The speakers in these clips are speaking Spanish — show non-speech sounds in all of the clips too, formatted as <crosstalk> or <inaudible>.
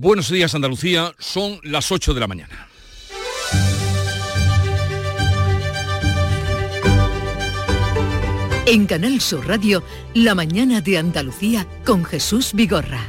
Buenos días Andalucía, son las 8 de la mañana. En Canal Sur Radio, La mañana de Andalucía con Jesús Vigorra.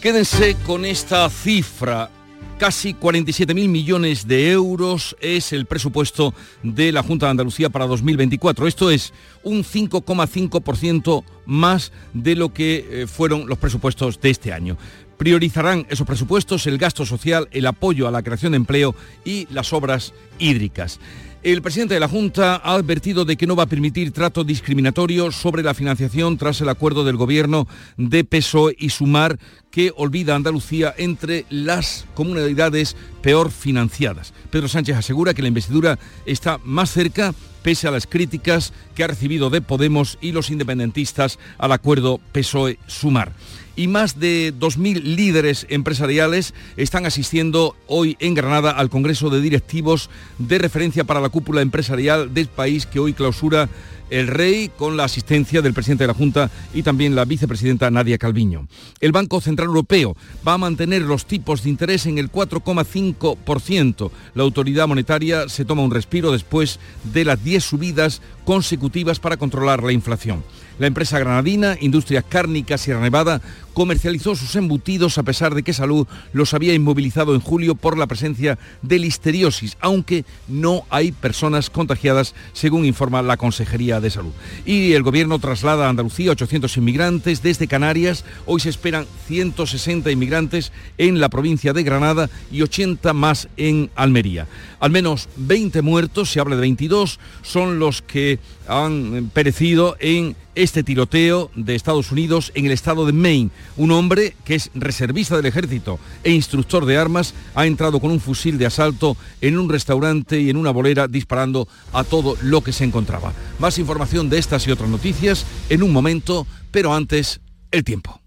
Quédense con esta cifra Casi 47.000 millones de euros es el presupuesto de la Junta de Andalucía para 2024. Esto es un 5,5% más de lo que eh, fueron los presupuestos de este año. Priorizarán esos presupuestos el gasto social, el apoyo a la creación de empleo y las obras hídricas. El presidente de la Junta ha advertido de que no va a permitir trato discriminatorio sobre la financiación tras el acuerdo del gobierno de PSOE y Sumar que olvida a Andalucía entre las comunidades peor financiadas. Pedro Sánchez asegura que la investidura está más cerca pese a las críticas que ha recibido de Podemos y los independentistas al acuerdo PSOE-Sumar y más de 2.000 líderes empresariales están asistiendo hoy en Granada al Congreso de Directivos de referencia para la cúpula empresarial del país que hoy clausura el rey con la asistencia del presidente de la Junta y también la vicepresidenta Nadia Calviño. El Banco Central Europeo va a mantener los tipos de interés en el 4,5%. La autoridad monetaria se toma un respiro después de las 10 subidas consecutivas para controlar la inflación. La empresa granadina Industrias Cárnicas Sierra Nevada comercializó sus embutidos a pesar de que Salud los había inmovilizado en julio por la presencia de listeriosis, aunque no hay personas contagiadas, según informa la Consejería de Salud. Y el Gobierno traslada a Andalucía 800 inmigrantes desde Canarias. Hoy se esperan 160 inmigrantes en la provincia de Granada y 80 más en Almería. Al menos 20 muertos, se habla de 22, son los que han perecido en este tiroteo de Estados Unidos en el estado de Maine. Un hombre que es reservista del ejército e instructor de armas ha entrado con un fusil de asalto en un restaurante y en una bolera disparando a todo lo que se encontraba. Más información de estas y otras noticias en un momento, pero antes, el tiempo.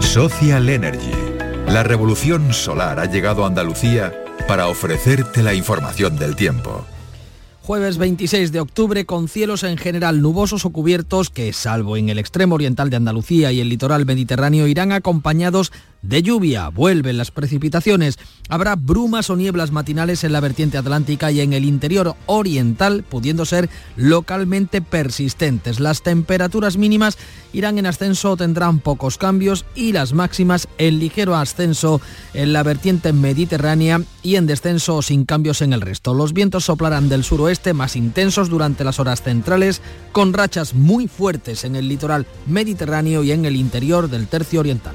Social Energy. La revolución solar ha llegado a Andalucía para ofrecerte la información del tiempo. Jueves 26 de octubre con cielos en general nubosos o cubiertos que, salvo en el extremo oriental de Andalucía y el litoral mediterráneo, irán acompañados de lluvia. Vuelven las precipitaciones. Habrá brumas o nieblas matinales en la vertiente atlántica y en el interior oriental, pudiendo ser localmente persistentes. Las temperaturas mínimas irán en ascenso, tendrán pocos cambios y las máximas en ligero ascenso en la vertiente mediterránea y en descenso sin cambios en el resto. Los vientos soplarán del suroeste más intensos durante las horas centrales, con rachas muy fuertes en el litoral mediterráneo y en el interior del tercio oriental.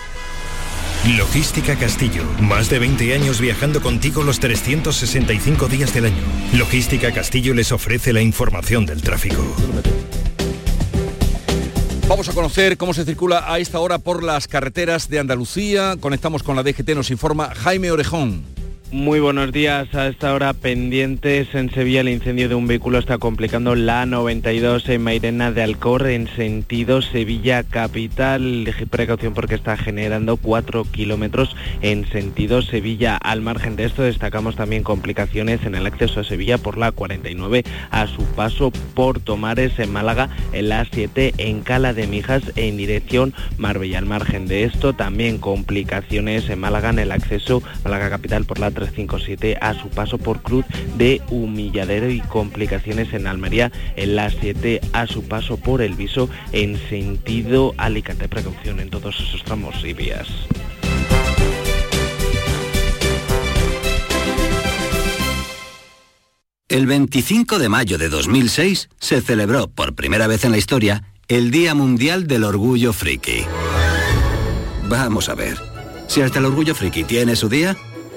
Logística Castillo. Más de 20 años viajando contigo los 365 días del año. Logística Castillo les ofrece la información del tráfico. Vamos a conocer cómo se circula a esta hora por las carreteras de Andalucía. Conectamos con la DGT, nos informa Jaime Orejón. Muy buenos días. A esta hora pendientes en Sevilla el incendio de un vehículo está complicando la 92 en Mairena de Alcor en sentido Sevilla capital. Precaución porque está generando 4 kilómetros en sentido Sevilla. Al margen de esto destacamos también complicaciones en el acceso a Sevilla por la 49 a su paso por Tomares en Málaga en la 7 en Cala de Mijas en dirección Marbella. Al margen de esto también complicaciones en Málaga en el acceso a Málaga capital por la 357 a su paso por Cruz de Humilladero y complicaciones en Almería en la 7 a su paso por El Viso en sentido Alicante. Precaución en todos esos tramos y vías. El 25 de mayo de 2006 se celebró por primera vez en la historia el Día Mundial del Orgullo Friki. Vamos a ver, si hasta el Orgullo Friki tiene su día,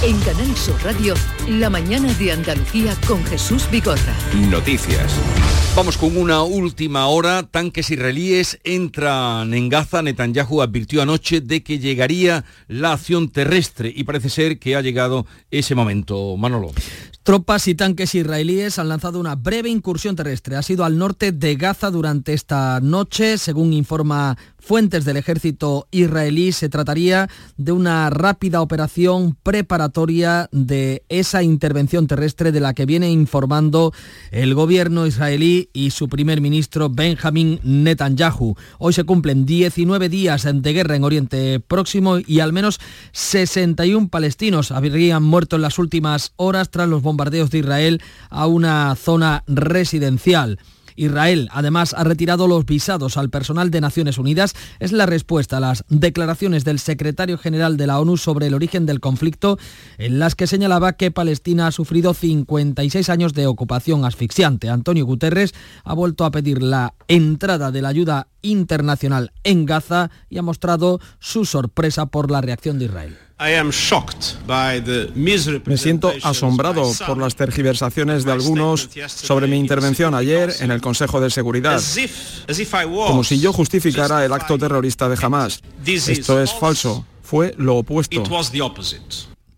En Canal Sur Radio, la mañana de Andalucía con Jesús Bigorra. Noticias. Vamos con una última hora. Tanques israelíes entran en Gaza. Netanyahu advirtió anoche de que llegaría la acción terrestre y parece ser que ha llegado ese momento. Manolo. Tropas y tanques israelíes han lanzado una breve incursión terrestre. Ha sido al norte de Gaza durante esta noche, según informa fuentes del ejército israelí. Se trataría de una rápida operación preparatoria de esa intervención terrestre de la que viene informando el gobierno israelí y su primer ministro Benjamin Netanyahu. Hoy se cumplen 19 días de guerra en Oriente Próximo y al menos 61 palestinos habrían muerto en las últimas horas tras los bombardeos de Israel a una zona residencial. Israel además ha retirado los visados al personal de Naciones Unidas. Es la respuesta a las declaraciones del secretario general de la ONU sobre el origen del conflicto, en las que señalaba que Palestina ha sufrido 56 años de ocupación asfixiante. Antonio Guterres ha vuelto a pedir la entrada de la ayuda internacional en Gaza y ha mostrado su sorpresa por la reacción de Israel. Me siento asombrado por las tergiversaciones de algunos sobre mi intervención ayer en el Consejo de Seguridad, como si yo justificara el acto terrorista de Hamas. Esto es falso, fue lo opuesto.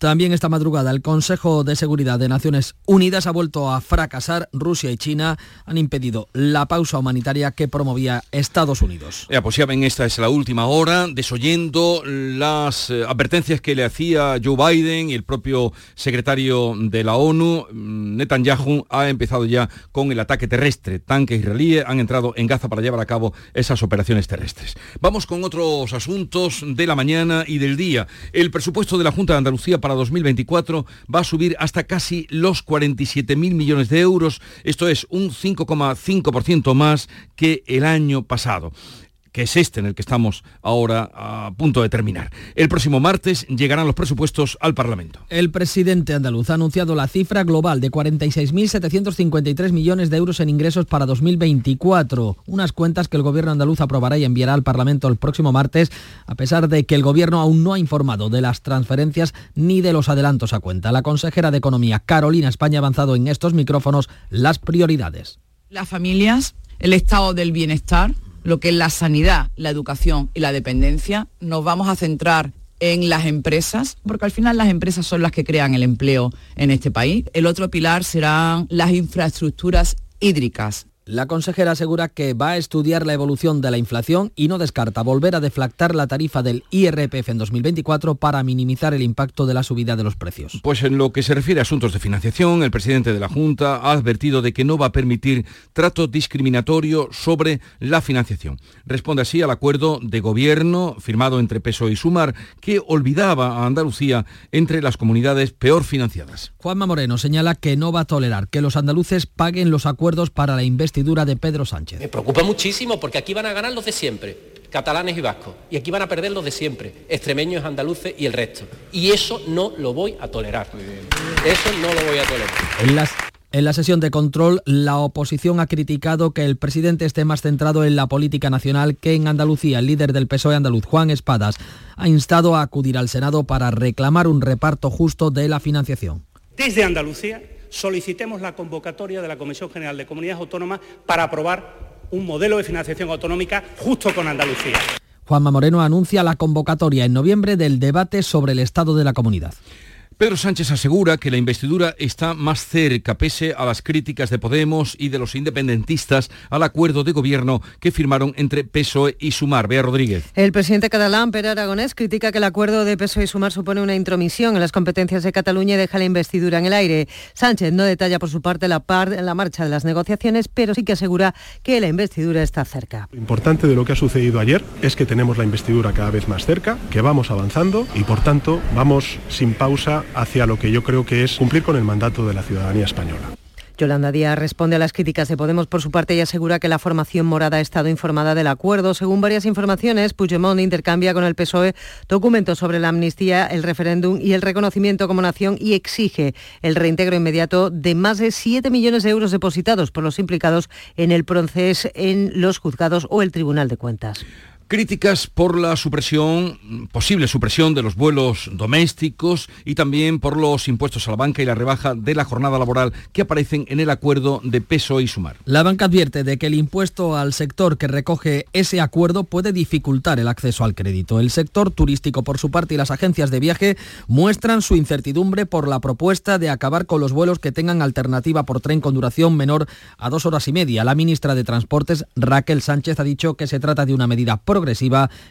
También esta madrugada el Consejo de Seguridad de Naciones Unidas ha vuelto a fracasar. Rusia y China han impedido la pausa humanitaria que promovía Estados Unidos. Ya, pues ya ven, esta es la última hora, desoyendo las eh, advertencias que le hacía Joe Biden y el propio secretario de la ONU, mm, Netanyahu, ha empezado ya con el ataque terrestre. Tanques israelíes han entrado en Gaza para llevar a cabo esas operaciones terrestres. Vamos con otros asuntos de la mañana y del día. El presupuesto de la Junta de Andalucía para 2024 va a subir hasta casi los 47.000 millones de euros, esto es un 5,5% más que el año pasado que es este en el que estamos ahora a punto de terminar. El próximo martes llegarán los presupuestos al Parlamento. El presidente andaluz ha anunciado la cifra global de 46.753 millones de euros en ingresos para 2024, unas cuentas que el gobierno andaluz aprobará y enviará al Parlamento el próximo martes, a pesar de que el gobierno aún no ha informado de las transferencias ni de los adelantos a cuenta. La consejera de Economía, Carolina España, ha avanzado en estos micrófonos las prioridades. Las familias, el estado del bienestar, lo que es la sanidad, la educación y la dependencia, nos vamos a centrar en las empresas, porque al final las empresas son las que crean el empleo en este país. El otro pilar serán las infraestructuras hídricas, la consejera asegura que va a estudiar la evolución de la inflación y no descarta volver a deflactar la tarifa del IRPF en 2024 para minimizar el impacto de la subida de los precios. Pues en lo que se refiere a asuntos de financiación, el presidente de la Junta ha advertido de que no va a permitir trato discriminatorio sobre la financiación. Responde así al acuerdo de gobierno firmado entre PSOE y Sumar que olvidaba a Andalucía entre las comunidades peor financiadas. Juanma Moreno señala que no va a tolerar que los andaluces paguen los acuerdos para la investigación de Pedro Sánchez. Me preocupa muchísimo porque aquí van a ganar los de siempre, catalanes y vascos, y aquí van a perder los de siempre, extremeños, andaluces y el resto. Y eso no lo voy a tolerar. Eso no lo voy a tolerar. En las en la sesión de control, la oposición ha criticado que el presidente esté más centrado en la política nacional que en Andalucía. El líder del PSOE andaluz, Juan Espadas, ha instado a acudir al Senado para reclamar un reparto justo de la financiación. Desde Andalucía solicitemos la convocatoria de la Comisión General de Comunidades Autónomas para aprobar un modelo de financiación autonómica justo con Andalucía. Juanma Moreno anuncia la convocatoria en noviembre del debate sobre el estado de la comunidad. Pedro Sánchez asegura que la investidura está más cerca, pese a las críticas de Podemos y de los independentistas al acuerdo de gobierno que firmaron entre PSOE y Sumar. Bea Rodríguez. El presidente catalán, Pere Aragonés, critica que el acuerdo de PSOE y Sumar supone una intromisión en las competencias de Cataluña y deja la investidura en el aire. Sánchez no detalla por su parte la, la marcha de las negociaciones, pero sí que asegura que la investidura está cerca. Lo importante de lo que ha sucedido ayer es que tenemos la investidura cada vez más cerca, que vamos avanzando y por tanto vamos sin pausa hacia lo que yo creo que es cumplir con el mandato de la ciudadanía española. Yolanda Díaz responde a las críticas de Podemos por su parte y asegura que la formación morada ha estado informada del acuerdo. Según varias informaciones, Puigdemont intercambia con el PSOE documentos sobre la amnistía, el referéndum y el reconocimiento como nación y exige el reintegro inmediato de más de 7 millones de euros depositados por los implicados en el proceso en los juzgados o el Tribunal de Cuentas. Críticas por la supresión, posible supresión de los vuelos domésticos y también por los impuestos a la banca y la rebaja de la jornada laboral que aparecen en el acuerdo de peso y sumar. La banca advierte de que el impuesto al sector que recoge ese acuerdo puede dificultar el acceso al crédito. El sector turístico, por su parte, y las agencias de viaje muestran su incertidumbre por la propuesta de acabar con los vuelos que tengan alternativa por tren con duración menor a dos horas y media. La ministra de Transportes, Raquel Sánchez, ha dicho que se trata de una medida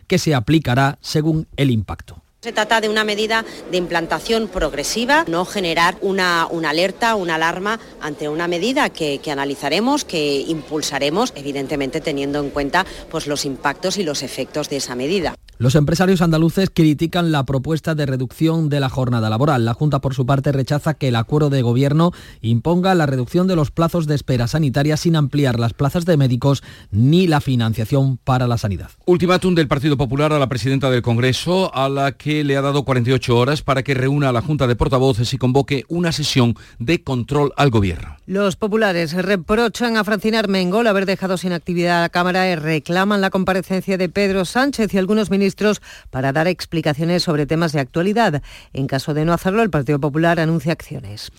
que se aplicará según el impacto. Se trata de una medida de implantación progresiva, no generar una, una alerta, una alarma ante una medida que, que, analizaremos, que impulsaremos, evidentemente teniendo en cuenta pues, los impactos y los efectos de esa medida. Los empresarios andaluces critican la propuesta de reducción de la jornada laboral. La Junta, por su parte, rechaza que el acuerdo de gobierno imponga la reducción de los plazos de espera sanitaria sin ampliar las plazas de médicos ni la financiación para la sanidad. Ultimátum del Partido Popular a la presidenta del Congreso, a la que le ha dado 48 horas para que reúna a la Junta de Portavoces y convoque una sesión de control al gobierno. Los populares reprochan a Francina Armengol haber dejado sin actividad a la Cámara y reclaman la comparecencia de Pedro Sánchez y algunos ministros para dar explicaciones sobre temas de actualidad. En caso de no hacerlo, el Partido Popular anuncia acciones.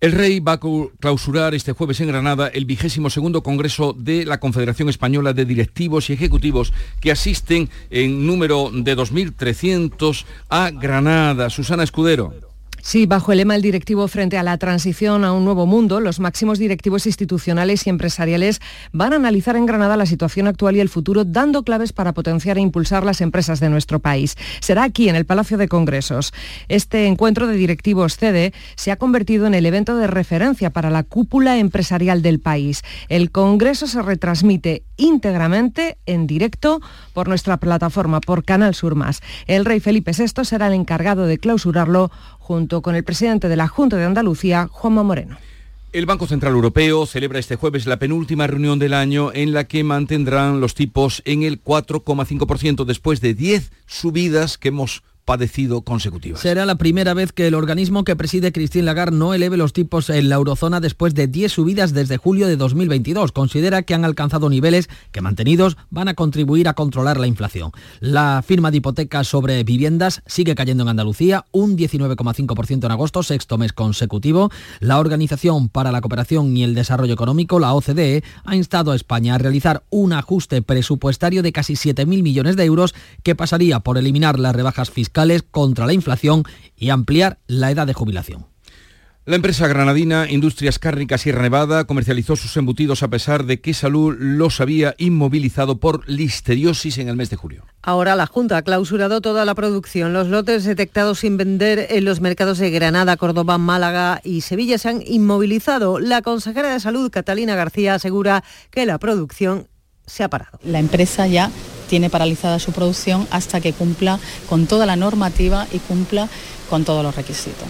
El rey va a clausurar este jueves en Granada el vigésimo segundo Congreso de la Confederación Española de Directivos y Ejecutivos que asisten en número de 2.300 a Granada. Susana Escudero. Sí, bajo el lema El directivo frente a la transición a un nuevo mundo, los máximos directivos institucionales y empresariales van a analizar en Granada la situación actual y el futuro, dando claves para potenciar e impulsar las empresas de nuestro país. Será aquí, en el Palacio de Congresos. Este encuentro de directivos CEDE se ha convertido en el evento de referencia para la cúpula empresarial del país. El Congreso se retransmite íntegramente en directo por nuestra plataforma, por Canal Sur Más. El rey Felipe VI será el encargado de clausurarlo junto con el presidente de la Junta de Andalucía, Juanma Moreno. El Banco Central Europeo celebra este jueves la penúltima reunión del año en la que mantendrán los tipos en el 4,5% después de 10 subidas que hemos padecido consecutivas. Será la primera vez que el organismo que preside Christine Lagarde no eleve los tipos en la eurozona después de 10 subidas desde julio de 2022. Considera que han alcanzado niveles que mantenidos van a contribuir a controlar la inflación. La firma de hipotecas sobre viviendas sigue cayendo en Andalucía, un 19,5% en agosto, sexto mes consecutivo. La Organización para la Cooperación y el Desarrollo Económico, la OCDE, ha instado a España a realizar un ajuste presupuestario de casi 7.000 millones de euros que pasaría por eliminar las rebajas fiscales contra la inflación y ampliar la edad de jubilación. La empresa granadina Industrias Cárnicas Sierra Nevada comercializó sus embutidos a pesar de que Salud los había inmovilizado por listeriosis en el mes de julio. Ahora la Junta ha clausurado toda la producción. Los lotes detectados sin vender en los mercados de Granada, Córdoba, Málaga y Sevilla se han inmovilizado. La consejera de Salud, Catalina García, asegura que la producción se ha parado. La empresa ya tiene paralizada su producción hasta que cumpla con toda la normativa y cumpla con todos los requisitos.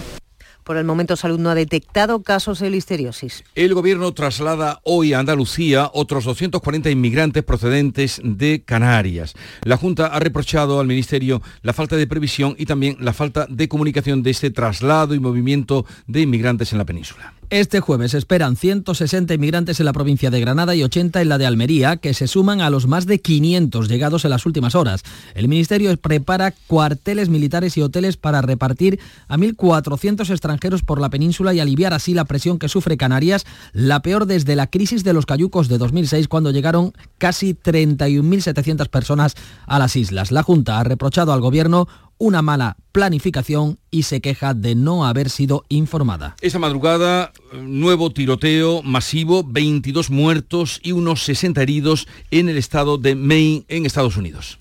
Por el momento Salud no ha detectado casos de listeriosis. El gobierno traslada hoy a Andalucía otros 240 inmigrantes procedentes de Canarias. La Junta ha reprochado al Ministerio la falta de previsión y también la falta de comunicación de este traslado y movimiento de inmigrantes en la península. Este jueves esperan 160 inmigrantes en la provincia de Granada y 80 en la de Almería, que se suman a los más de 500 llegados en las últimas horas. El Ministerio prepara cuarteles militares y hoteles para repartir a 1.400 extranjeros por la península y aliviar así la presión que sufre Canarias, la peor desde la crisis de los cayucos de 2006, cuando llegaron casi 31.700 personas a las islas. La Junta ha reprochado al Gobierno una mala planificación y se queja de no haber sido informada. Esa madrugada, nuevo tiroteo masivo, 22 muertos y unos 60 heridos en el estado de Maine, en Estados Unidos.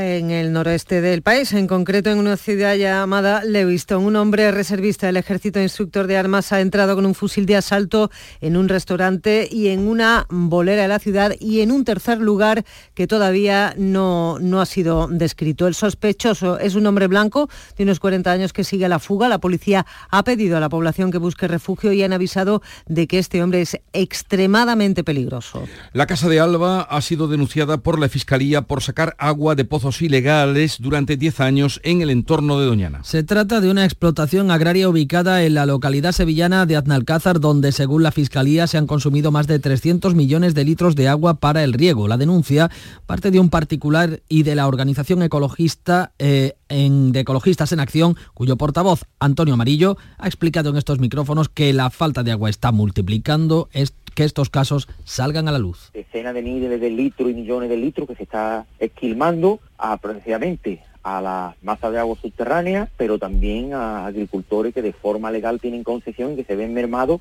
En el noroeste del país, en concreto en una ciudad llamada Lewiston. Un hombre reservista del ejército instructor de armas ha entrado con un fusil de asalto en un restaurante y en una bolera de la ciudad y en un tercer lugar que todavía no, no ha sido descrito. El sospechoso es un hombre blanco de unos 40 años que sigue la fuga. La policía ha pedido a la población que busque refugio y han avisado de que este hombre es extremadamente peligroso. La Casa de Alba ha sido denunciada por la Fiscalía por sacar agua de pozos ilegales durante 10 años en el entorno de Doñana. Se trata de una explotación agraria ubicada en la localidad sevillana de Aznalcázar, donde según la Fiscalía se han consumido más de 300 millones de litros de agua para el riego. La denuncia parte de un particular y de la organización ecologista eh, en, de Ecologistas en Acción, cuyo portavoz, Antonio Amarillo, ha explicado en estos micrófonos que la falta de agua está multiplicando que estos casos salgan a la luz. Decenas de miles de litros y millones de litros que se está esquilmando a, precisamente a la masa de agua subterránea, pero también a agricultores que de forma legal tienen concesión y que se ven mermados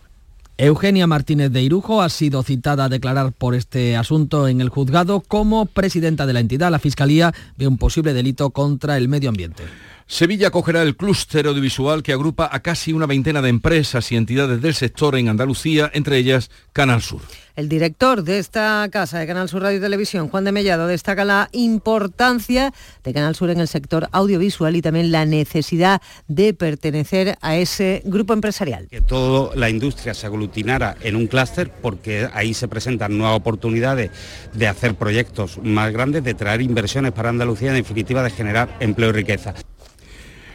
Eugenia Martínez de Irujo ha sido citada a declarar por este asunto en el juzgado como presidenta de la entidad. La Fiscalía ve un posible delito contra el medio ambiente. Sevilla acogerá el clúster audiovisual que agrupa a casi una veintena de empresas y entidades del sector en Andalucía, entre ellas Canal Sur. El director de esta casa de Canal Sur Radio y Televisión, Juan de Mellado, destaca la importancia de Canal Sur en el sector audiovisual y también la necesidad de pertenecer a ese grupo empresarial. Que toda la industria se aglutinara en un clúster porque ahí se presentan nuevas oportunidades de hacer proyectos más grandes, de traer inversiones para Andalucía, en definitiva de generar empleo y riqueza.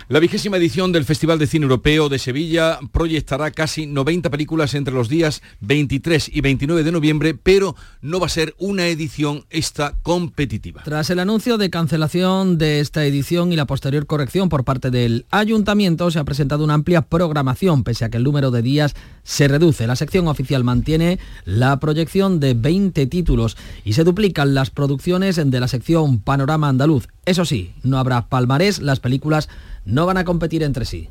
La vigésima edición del Festival de Cine Europeo de Sevilla proyectará casi 90 películas entre los días 23 y 29 de noviembre, pero no va a ser una edición esta competitiva. Tras el anuncio de cancelación de esta edición y la posterior corrección por parte del ayuntamiento, se ha presentado una amplia programación, pese a que el número de días se reduce. La sección oficial mantiene la proyección de 20 títulos y se duplican las producciones de la sección Panorama Andaluz. Eso sí, no habrá palmarés, las películas no van a competir entre sí.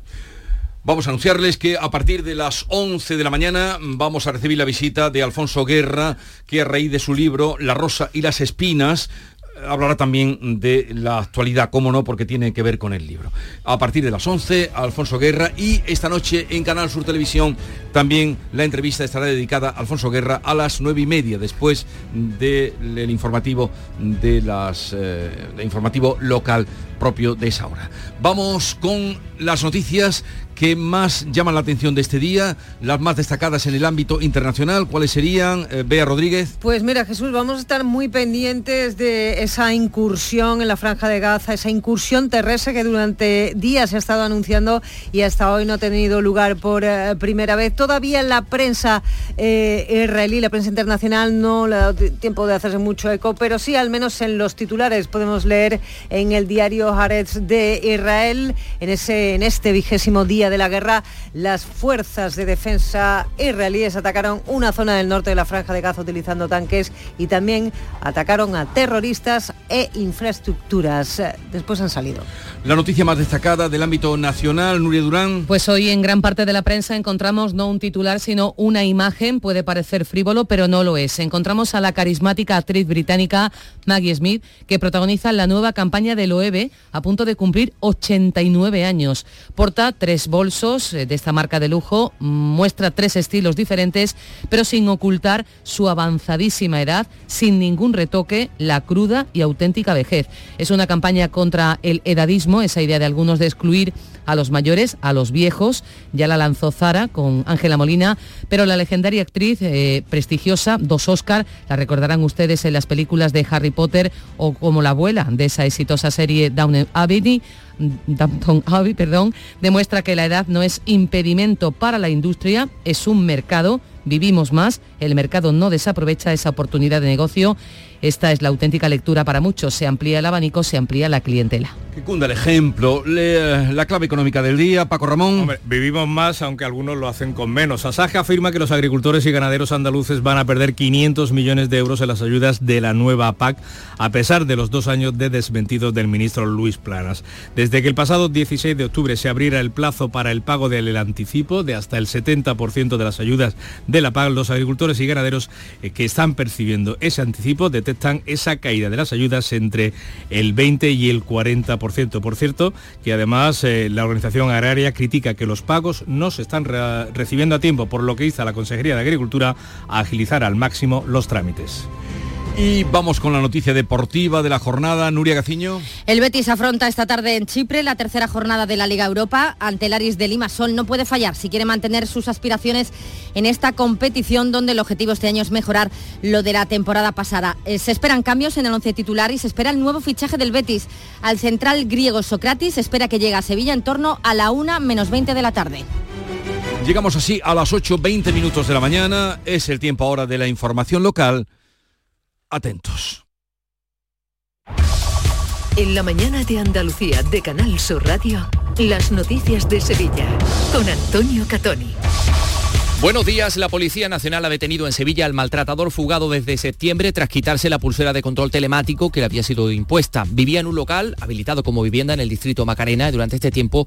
Vamos a anunciarles que a partir de las 11 de la mañana vamos a recibir la visita de Alfonso Guerra, que a raíz de su libro La Rosa y las Espinas hablará también de la actualidad, cómo no, porque tiene que ver con el libro. A partir de las 11, Alfonso Guerra y esta noche en Canal Sur Televisión también la entrevista estará dedicada a Alfonso Guerra a las 9 y media, después del informativo de las eh, informativo local propio de esa hora. Vamos con las noticias que más llaman la atención de este día, las más destacadas en el ámbito internacional, ¿cuáles serían? Eh, Bea Rodríguez. Pues mira, Jesús, vamos a estar muy pendientes de esa incursión en la franja de Gaza, esa incursión terrestre que durante días se ha estado anunciando y hasta hoy no ha tenido lugar por eh, primera vez. Todavía la prensa eh, israelí, la prensa internacional, no le ha dado tiempo de hacerse mucho eco, pero sí, al menos en los titulares podemos leer en el diario Haaretz de Israel, en, este vigésimo día de la guerra, las fuerzas de defensa israelíes atacaron una zona del norte de la franja de Gaza utilizando tanques y también atacaron a terroristas e infraestructuras. Después han salido. La noticia más destacada del ámbito nacional, Nuria Durán. Pues hoy en gran parte de la prensa encontramos no un titular, sino una imagen. Puede parecer frívolo, pero no lo es. Encontramos a la carismática actriz británica Maggie Smith, que protagoniza la nueva campaña del OEB a punto de cumplir 89 años. Porta tres bolsos eh, de esta marca de lujo, muestra tres estilos diferentes, pero sin ocultar su avanzadísima edad, sin ningún retoque, la cruda y auténtica vejez. Es una campaña contra el edadismo, esa idea de algunos de excluir a los mayores, a los viejos. Ya la lanzó Zara con Ángela Molina, pero la legendaria actriz eh, prestigiosa, dos Oscar, la recordarán ustedes en las películas de Harry Potter o como la abuela de esa exitosa serie Downton Abbey, Perdón, demuestra que la edad no es impedimento para la industria, es un mercado, vivimos más, el mercado no desaprovecha esa oportunidad de negocio esta es la auténtica lectura para muchos. Se amplía el abanico, se amplía la clientela. Que cunda el ejemplo. Eh, la clave económica del día, Paco Ramón. vivimos más, aunque algunos lo hacen con menos. Asaja afirma que los agricultores y ganaderos andaluces van a perder 500 millones de euros en las ayudas de la nueva PAC, a pesar de los dos años de desmentido del ministro Luis Planas. Desde que el pasado 16 de octubre se abriera el plazo para el pago del anticipo de hasta el 70% de las ayudas de la PAC, los agricultores y ganaderos eh, que están percibiendo ese anticipo de proyectan esa caída de las ayudas entre el 20 y el 40%. Por cierto, que además eh, la organización agraria critica que los pagos no se están recibiendo a tiempo, por lo que hizo la Consejería de Agricultura a agilizar al máximo los trámites. Y vamos con la noticia deportiva de la jornada. Nuria Gaciño. El Betis afronta esta tarde en Chipre la tercera jornada de la Liga Europa. Ante el Aris de Limasol no puede fallar si quiere mantener sus aspiraciones en esta competición donde el objetivo este año es mejorar lo de la temporada pasada. Eh, se esperan cambios en el once titular y se espera el nuevo fichaje del Betis. Al central griego Socratis espera que llegue a Sevilla en torno a la 1 menos 20 de la tarde. Llegamos así a las 8.20 minutos de la mañana. Es el tiempo ahora de la información local atentos. En la mañana de Andalucía de Canal Sur Radio, las noticias de Sevilla con Antonio Catoni. Buenos días. La Policía Nacional ha detenido en Sevilla al maltratador fugado desde septiembre tras quitarse la pulsera de control telemático que le había sido impuesta. Vivía en un local habilitado como vivienda en el distrito Macarena y durante este tiempo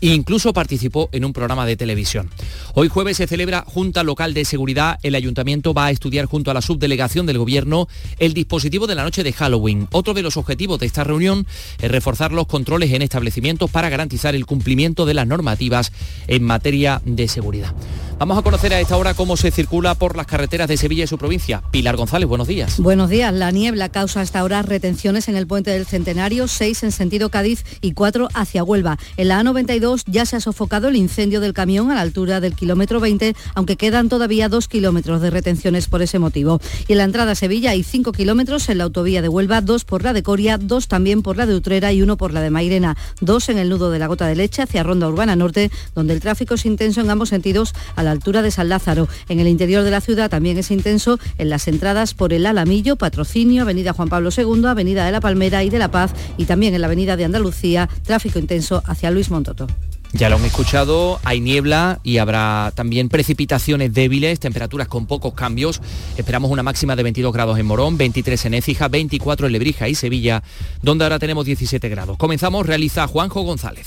Incluso participó en un programa de televisión. Hoy jueves se celebra Junta Local de Seguridad. El ayuntamiento va a estudiar junto a la subdelegación del Gobierno el dispositivo de la noche de Halloween. Otro de los objetivos de esta reunión es reforzar los controles en establecimientos para garantizar el cumplimiento de las normativas en materia de seguridad. Vamos a conocer a esta hora cómo se circula por las carreteras de Sevilla y su provincia. Pilar González, buenos días. Buenos días. La niebla causa hasta ahora retenciones en el puente del Centenario, 6 en sentido Cádiz y 4 hacia Huelva. En la A92 ya se ha sofocado el incendio del camión a la altura del kilómetro 20, aunque quedan todavía 2 kilómetros de retenciones por ese motivo. Y en la entrada a Sevilla hay 5 kilómetros en la autovía de Huelva, 2 por la de Coria, 2 también por la de Utrera y 1 por la de Mairena, 2 en el nudo de la Gota de Leche hacia Ronda Urbana Norte, donde el tráfico es intenso en ambos sentidos altura de San Lázaro. En el interior de la ciudad también es intenso en las entradas por el Alamillo, Patrocinio, Avenida Juan Pablo II, Avenida de la Palmera y de la Paz y también en la Avenida de Andalucía, tráfico intenso hacia Luis Montoto. Ya lo hemos escuchado, hay niebla y habrá también precipitaciones débiles, temperaturas con pocos cambios. Esperamos una máxima de 22 grados en Morón, 23 en Écija, 24 en Lebrija y Sevilla, donde ahora tenemos 17 grados. Comenzamos, realiza Juanjo González.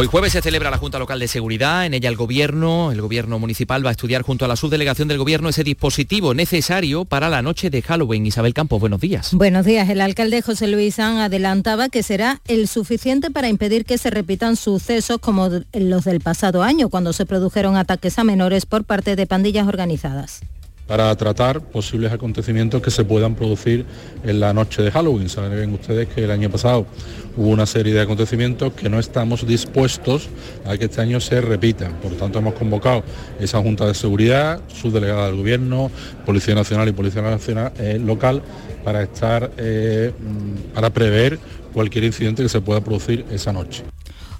Hoy jueves se celebra la Junta Local de Seguridad, en ella el Gobierno, el Gobierno Municipal va a estudiar junto a la subdelegación del Gobierno ese dispositivo necesario para la noche de Halloween. Isabel Campos, buenos días. Buenos días. El alcalde José Luis San adelantaba que será el suficiente para impedir que se repitan sucesos como los del pasado año, cuando se produjeron ataques a menores por parte de pandillas organizadas para tratar posibles acontecimientos que se puedan producir en la noche de Halloween. Saben ustedes que el año pasado hubo una serie de acontecimientos que no estamos dispuestos a que este año se repitan. Por lo tanto, hemos convocado esa Junta de Seguridad, subdelegada del Gobierno, Policía Nacional y Policía Nacional eh, Local para estar, eh, mm, para prever cualquier incidente que se pueda producir esa noche.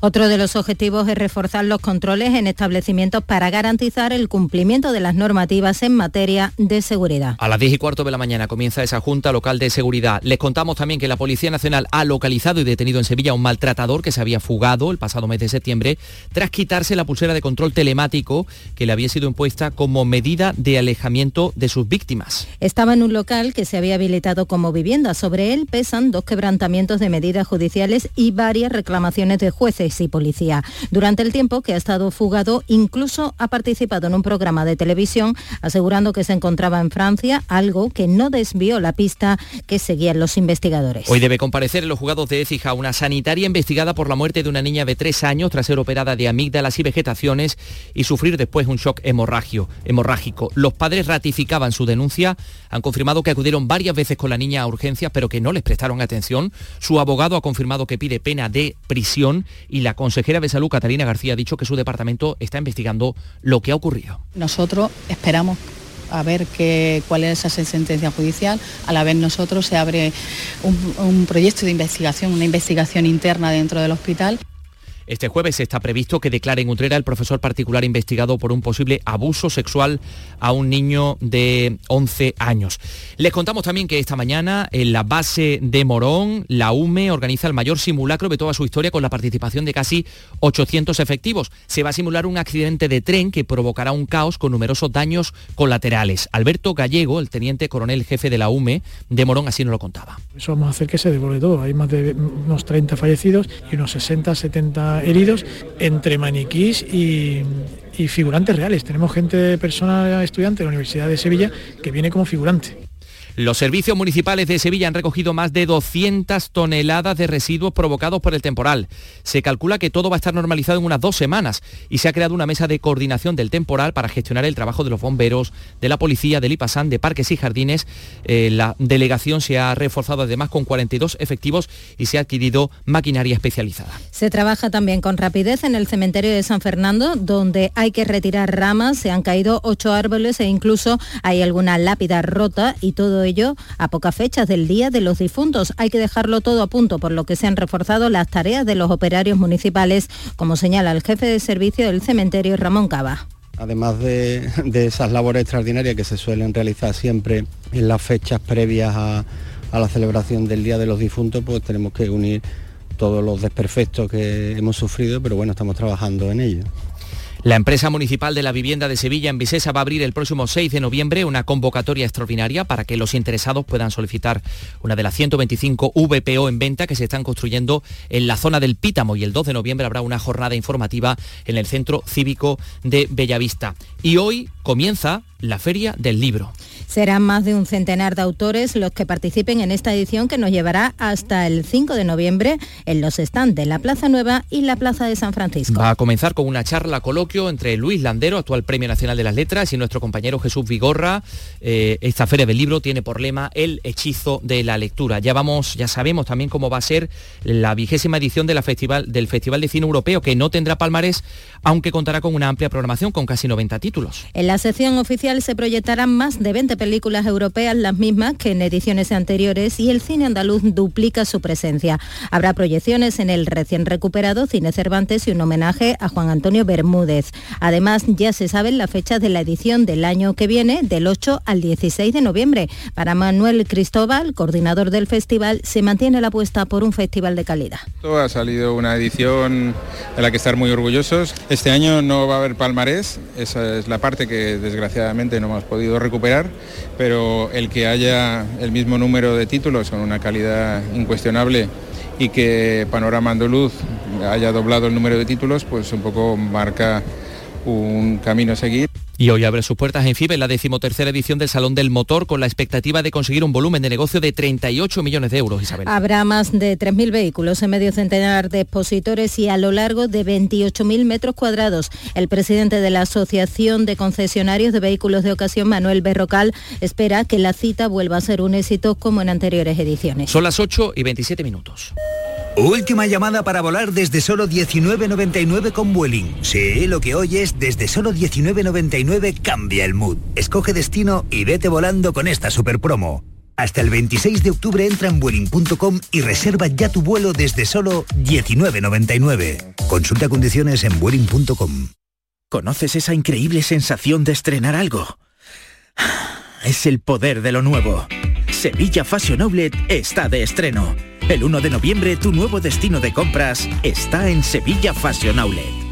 Otro de los objetivos es reforzar los controles en establecimientos para garantizar el cumplimiento de las normativas en materia de seguridad. A las 10 y cuarto de la mañana comienza esa Junta Local de Seguridad. Les contamos también que la Policía Nacional ha localizado y detenido en Sevilla a un maltratador que se había fugado el pasado mes de septiembre tras quitarse la pulsera de control telemático que le había sido impuesta como medida de alejamiento de sus víctimas. Estaba en un local que se había habilitado como vivienda. Sobre él pesan dos quebrantamientos de medidas judiciales y varias reclamaciones de jueces y policía. Durante el tiempo que ha estado fugado, incluso ha participado en un programa de televisión asegurando que se encontraba en Francia, algo que no desvió la pista que seguían los investigadores. Hoy debe comparecer en los juzgados de Écija una sanitaria investigada por la muerte de una niña de tres años tras ser operada de amígdalas y vegetaciones y sufrir después un shock hemorragio, hemorrágico. Los padres ratificaban su denuncia, han confirmado que acudieron varias veces con la niña a urgencias pero que no les prestaron atención. Su abogado ha confirmado que pide pena de prisión y y la consejera de Salud, Catalina García, ha dicho que su departamento está investigando lo que ha ocurrido. Nosotros esperamos a ver qué, cuál es esa sentencia judicial. A la vez nosotros se abre un proyecto de investigación, una investigación interna dentro del hospital. Este jueves está previsto que declare en Utrera el profesor particular investigado por un posible abuso sexual a un niño de 11 años. Les contamos también que esta mañana en la base de Morón, la UME organiza el mayor simulacro de toda su historia con la participación de casi 800 efectivos. Se va a simular un accidente de tren que provocará un caos con numerosos daños colaterales. Alberto Gallego, el teniente coronel jefe de la UME de Morón, así nos lo contaba. Eso vamos a hacer que se devuelve todo. Hay más de unos 30 fallecidos y unos 60, 70 heridos entre maniquís y, figurantes reales. Tenemos gente, persona estudiante de la Universidad de Sevilla que viene como figurante. Los servicios municipales de Sevilla han recogido más de 200 toneladas de residuos provocados por el temporal. Se calcula que todo va a estar normalizado en unas dos semanas y se ha creado una mesa de coordinación del temporal para gestionar el trabajo de los bomberos, de la policía, del IPASAN, de parques y jardines. Eh, la delegación se ha reforzado además con 42 efectivos y se ha adquirido maquinaria especializada. Se trabaja también con rapidez en el cementerio de San Fernando, donde hay que retirar ramas, se han caído ocho árboles e incluso hay alguna lápida rota y todo ello a pocas fechas del Día de los Difuntos. Hay que dejarlo todo a punto, por lo que se han reforzado las tareas de los operarios municipales, como señala el jefe de servicio del cementerio Ramón Cava. Además de, esas labores extraordinarias que se suelen realizar siempre en las fechas previas a, a la celebración del Día de los Difuntos, pues tenemos que unir todos los desperfectos que hemos sufrido, pero bueno, estamos trabajando en ello. La empresa municipal de la vivienda de Sevilla en Visesa va a abrir el próximo 6 de noviembre una convocatoria extraordinaria para que los interesados puedan solicitar una de las 125 VPO en venta que se están construyendo en la zona del Pítamo y el 2 de noviembre habrá una jornada informativa en el Centro Cívico de Bellavista. Y hoy comienza la Feria del Libro. Serán más de un centenar de autores los que participen en esta edición que nos llevará hasta el 5 de noviembre en los stands de la Plaza Nueva y la Plaza de San Francisco. Va a comenzar con una charla coloquio entre Luis Landero, actual Premio Nacional de las Letras, y nuestro compañero Jesús Vigorra. Eh, esta Feria del Libro tiene por lema el hechizo de la lectura. Ya vamos, ya sabemos también cómo va a ser la vigésima edición de la festival, del Festival de Cine Europeo, que no tendrá palmarés, aunque contará con una amplia programación con casi 90 títulos. En la sección oficial se proyectarán más de 20 películas europeas, las mismas que en ediciones anteriores, y el cine andaluz duplica su presencia. Habrá proyecciones en el recién recuperado Cine Cervantes y un homenaje a Juan Antonio Bermúdez. Además, ya se saben las fechas de la edición del año que viene, del 8 al 16 de noviembre. Para Manuel Cristóbal, coordinador del festival, se mantiene la apuesta por un festival de calidad. Ha salido una edición de la que estar muy orgullosos. Este año no va a haber palmarés, esa es la parte que desgraciadamente no hemos podido recuperar, pero el que haya el mismo número de títulos con una calidad incuestionable y que Panorama Andaluz haya doblado el número de títulos, pues un poco marca un camino a seguir. Y hoy abre sus puertas en FIBE la decimotercera edición del Salón del Motor con la expectativa de conseguir un volumen de negocio de 38 millones de euros, Isabel. Habrá más de 3.000 vehículos en medio centenar de expositores y a lo largo de 28.000 metros cuadrados. El presidente de la Asociación de Concesionarios de Vehículos de Ocasión, Manuel Berrocal, espera que la cita vuelva a ser un éxito como en anteriores ediciones. Son las 8 y 27 minutos. Última llamada para volar desde solo 19.99 con Vueling. Sí, lo que oyes, desde solo 19.99 cambia el mood. Escoge destino y vete volando con esta super promo. Hasta el 26 de octubre entra en Vueling.com y reserva ya tu vuelo desde solo 19.99. Consulta condiciones en Vueling.com. ¿Conoces esa increíble sensación de estrenar algo? Es el poder de lo nuevo. Sevilla Fashion Outlet está de estreno. El 1 de noviembre tu nuevo destino de compras está en Sevilla Fashion Outlet.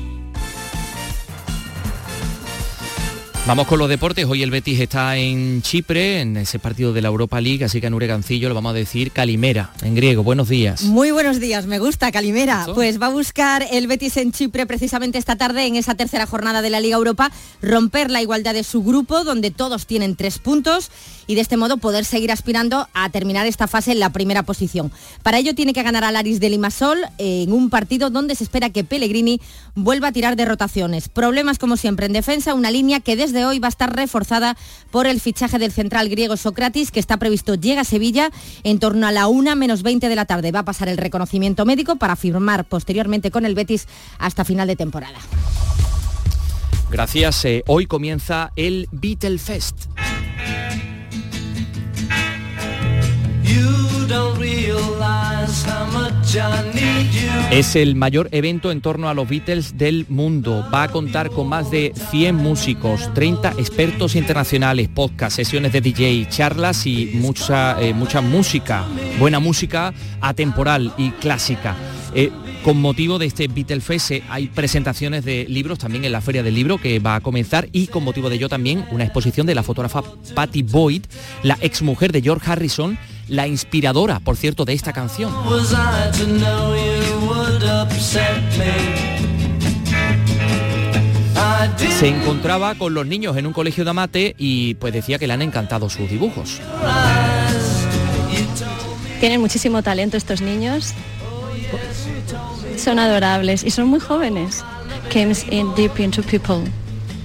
Vamos con los deportes. Hoy el Betis está en Chipre, en ese partido de la Europa League, así que en Uregancillo lo vamos a decir Calimera, en griego. Buenos días. Muy buenos días, me gusta Calimera. Pues va a buscar el Betis en Chipre precisamente esta tarde, en esa tercera jornada de la Liga Europa, romper la igualdad de su grupo, donde todos tienen tres puntos, y de este modo poder seguir aspirando a terminar esta fase en la primera posición. Para ello tiene que ganar al Aris de Limasol en un partido donde se espera que Pellegrini vuelva a tirar de rotaciones. Problemas como siempre en defensa, una línea que desde de hoy va a estar reforzada por el fichaje del central griego Socratis, que está previsto llega a Sevilla en torno a la 1 menos 20 de la tarde. Va a pasar el reconocimiento médico para firmar posteriormente con el Betis hasta final de temporada. Gracias. Eh, hoy comienza el. You don't realize Es el mayor evento en torno a los Beatles del mundo. Va a contar con más de 100 músicos, 30 expertos internacionales, podcast, sesiones de DJ, charlas y mucha, eh, mucha música, buena música atemporal y clásica. Eh, con motivo de este Beatlefest eh, hay presentaciones de libros también en la Feria del Libro que va a comenzar y con motivo de ello también una exposición de la fotógrafa Patty Boyd, la exmujer de George Harrison, la inspiradora, por cierto, de esta canción. Se encontraba con los niños en un colegio de Amate y pues decía que le han encantado sus dibujos. Tienen muchísimo talento estos niños. Son adorables y son muy jóvenes. Comes in deep into people.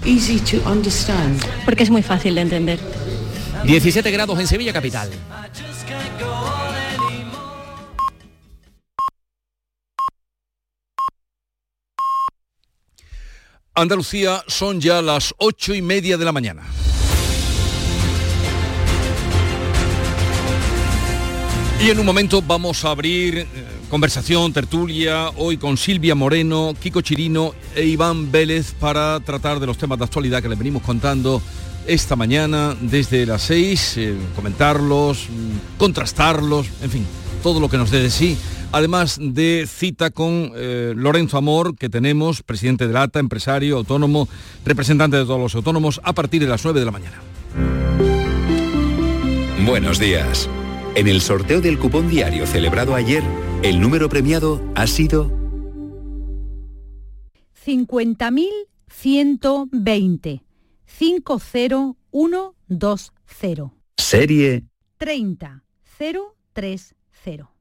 Easy to understand. Porque es muy fácil de entender. 17 grados en Sevilla capital. Andalucía son ya las ocho y media de la mañana. Y en un momento vamos a abrir eh, conversación, tertulia, hoy con Silvia Moreno, Kiko Chirino e Iván Vélez para tratar de los temas de actualidad que les venimos contando esta mañana desde las seis, eh, comentarlos, mm, contrastarlos, en fin, todo lo que nos dé de sí. Además de cita con eh, Lorenzo Amor, que tenemos, presidente de ATA, empresario, autónomo, representante de todos los autónomos, a partir de las 9 de la mañana. Buenos días. En el sorteo del cupón diario celebrado ayer, el número premiado ha sido 50.120. 50120. Serie 30030.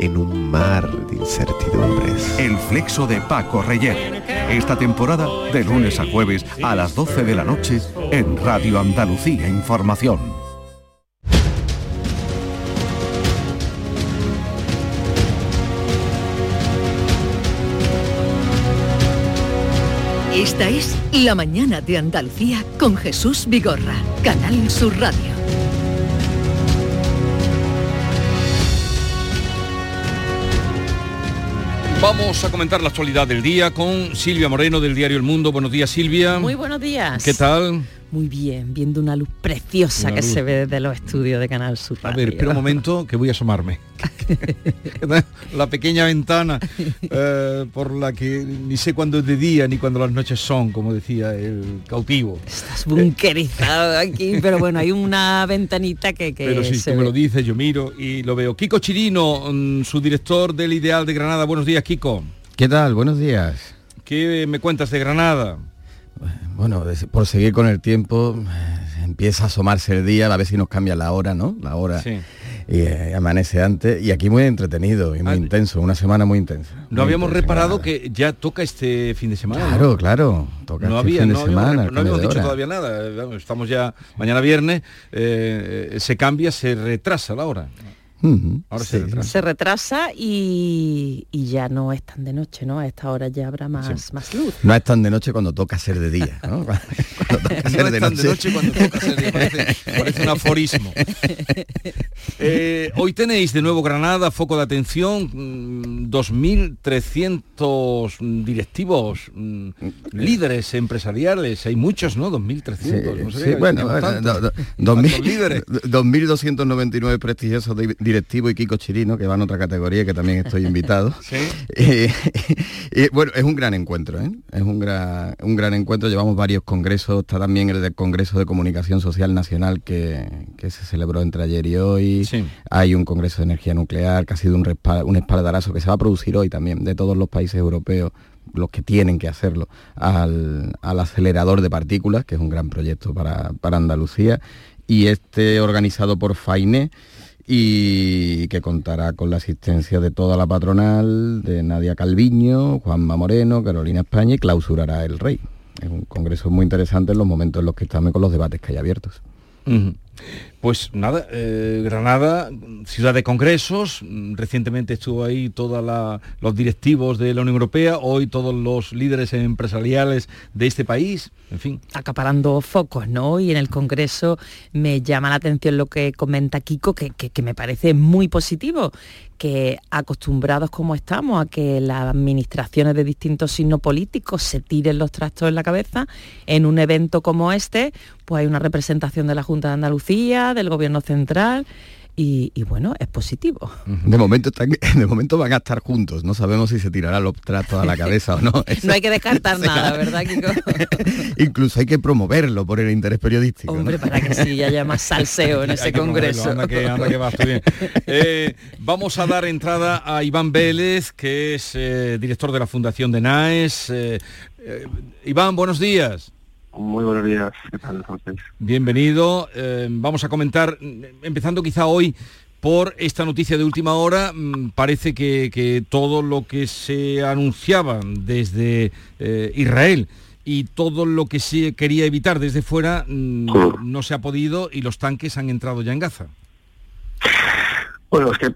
en un mar de incertidumbres. El flexo de Paco Reyer. Esta temporada de lunes a jueves a las 12 de la noche en Radio Andalucía Información. Esta es La mañana de Andalucía con Jesús Vigorra, Canal Sur Radio. Vamos a comentar la actualidad del día con Silvia Moreno del diario El Mundo. Buenos días, Silvia. Muy buenos días. ¿Qué tal? Muy bien, viendo una luz preciosa Una que luz. se ve desde los estudios de Canal Sur. A ver, espera un momento que voy a asomarme. <laughs> la pequeña ventana eh, por la que ni sé cuándo es de día ni cuándo las noches son, como decía el cautivo. Estás bunkerizado aquí, pero bueno, hay una ventanita que, que Pero si se tú me lo dices, yo miro y lo veo. Kiko Chirino, mm, su director del Ideal de Granada. Buenos días, Kiko. ¿Qué tal? Buenos días. ¿Qué me cuentas de Granada? Bueno, por seguir con el tiempo, eh, empieza a asomarse el día, a ver si nos cambia la hora, ¿no? La hora. Sí. Y eh, amanece antes. Y aquí muy entretenido y muy intenso, una semana muy intensa. No Muy habíamos intensa, reparado que ya toca este fin de semana. ¿no? Claro, claro. Toca no este había, fin de habíamos, semana, no habíamos dicho hora. todavía nada. Eh, Estamos ya mañana viernes, eh, se cambia, se retrasa la hora. Ujú, Ahora se sí. retrasa. Se retrasa y, y ya no es tan de noche, ¿no? A esta hora ya habrá más, más luz. No es tan de noche cuando toca ser de día, ¿no? <laughs> Cuando toca No ser es tan de noche cuando toca ser de- parece, parece un aforismo. <laughs> Eh, hoy tenéis de nuevo Granada, foco de atención, mm, 2.300 directivos, mm, líderes empresariales, hay muchos, ¿no? 2.300. no sé Sí, bueno, bueno, mil- líderes. 2.299 prestigiosos di- directivo y Kiko Chirino, que va en otra categoría, que también estoy invitado. <laughs> <laughs> Eh, bueno, es un gran encuentro, ¿eh? es un gran, un gran encuentro. Llevamos varios congresos, está también el del Congreso de Comunicación Social Nacional que, se celebró entre ayer y hoy. Hay un Congreso de Energía Nuclear que ha sido un, un espaldarazo que se va a producir hoy también de todos los países europeos los que tienen que hacerlo, al, acelerador de partículas, que es un gran proyecto para, para Andalucía, y este organizado por FAINE y que contará con la asistencia de toda la patronal, de Nadia Calviño, Juanma Moreno, Carolina España y clausurará el Rey. Es un congreso muy interesante en los momentos en los que estamos con los debates que hay abiertos. Pues nada, eh, Granada, ciudad de congresos, recientemente estuvo ahí todos los directivos de la Unión Europea, hoy todos los líderes empresariales de este país, en fin. Acaparando focos, ¿no? Y en el Congreso me llama la atención lo que comenta Kiko, que, que me parece muy positivo, que acostumbrados como estamos a que las administraciones de distintos signos políticos se tiren los trastos en la cabeza, en un evento como este, pues hay una representación de la Junta de Andalucía, del Gobierno Central, y, bueno, es positivo. De momento, de momento van a estar juntos, no sabemos si se tirarán los tratos a la cabeza o no. no hay que descartar nada, ¿verdad, Kiko? Incluso hay que promoverlo por el interés periodístico. Hombre, para que sí haya más salseo en ese congreso. Eh, vamos a dar entrada a Iván Vélez, que es eh, director de la Fundación de NAES. Eh, Iván, buenos días. Muy buenos días, ¿qué tal? Bienvenido. Eh, vamos a comentar, empezando quizá hoy por esta noticia de última hora, mm, parece que, todo lo que se anunciaba desde eh, Israel y todo lo que se quería evitar desde fuera mm, no se ha podido y los tanques han entrado ya en Gaza. Bueno, es que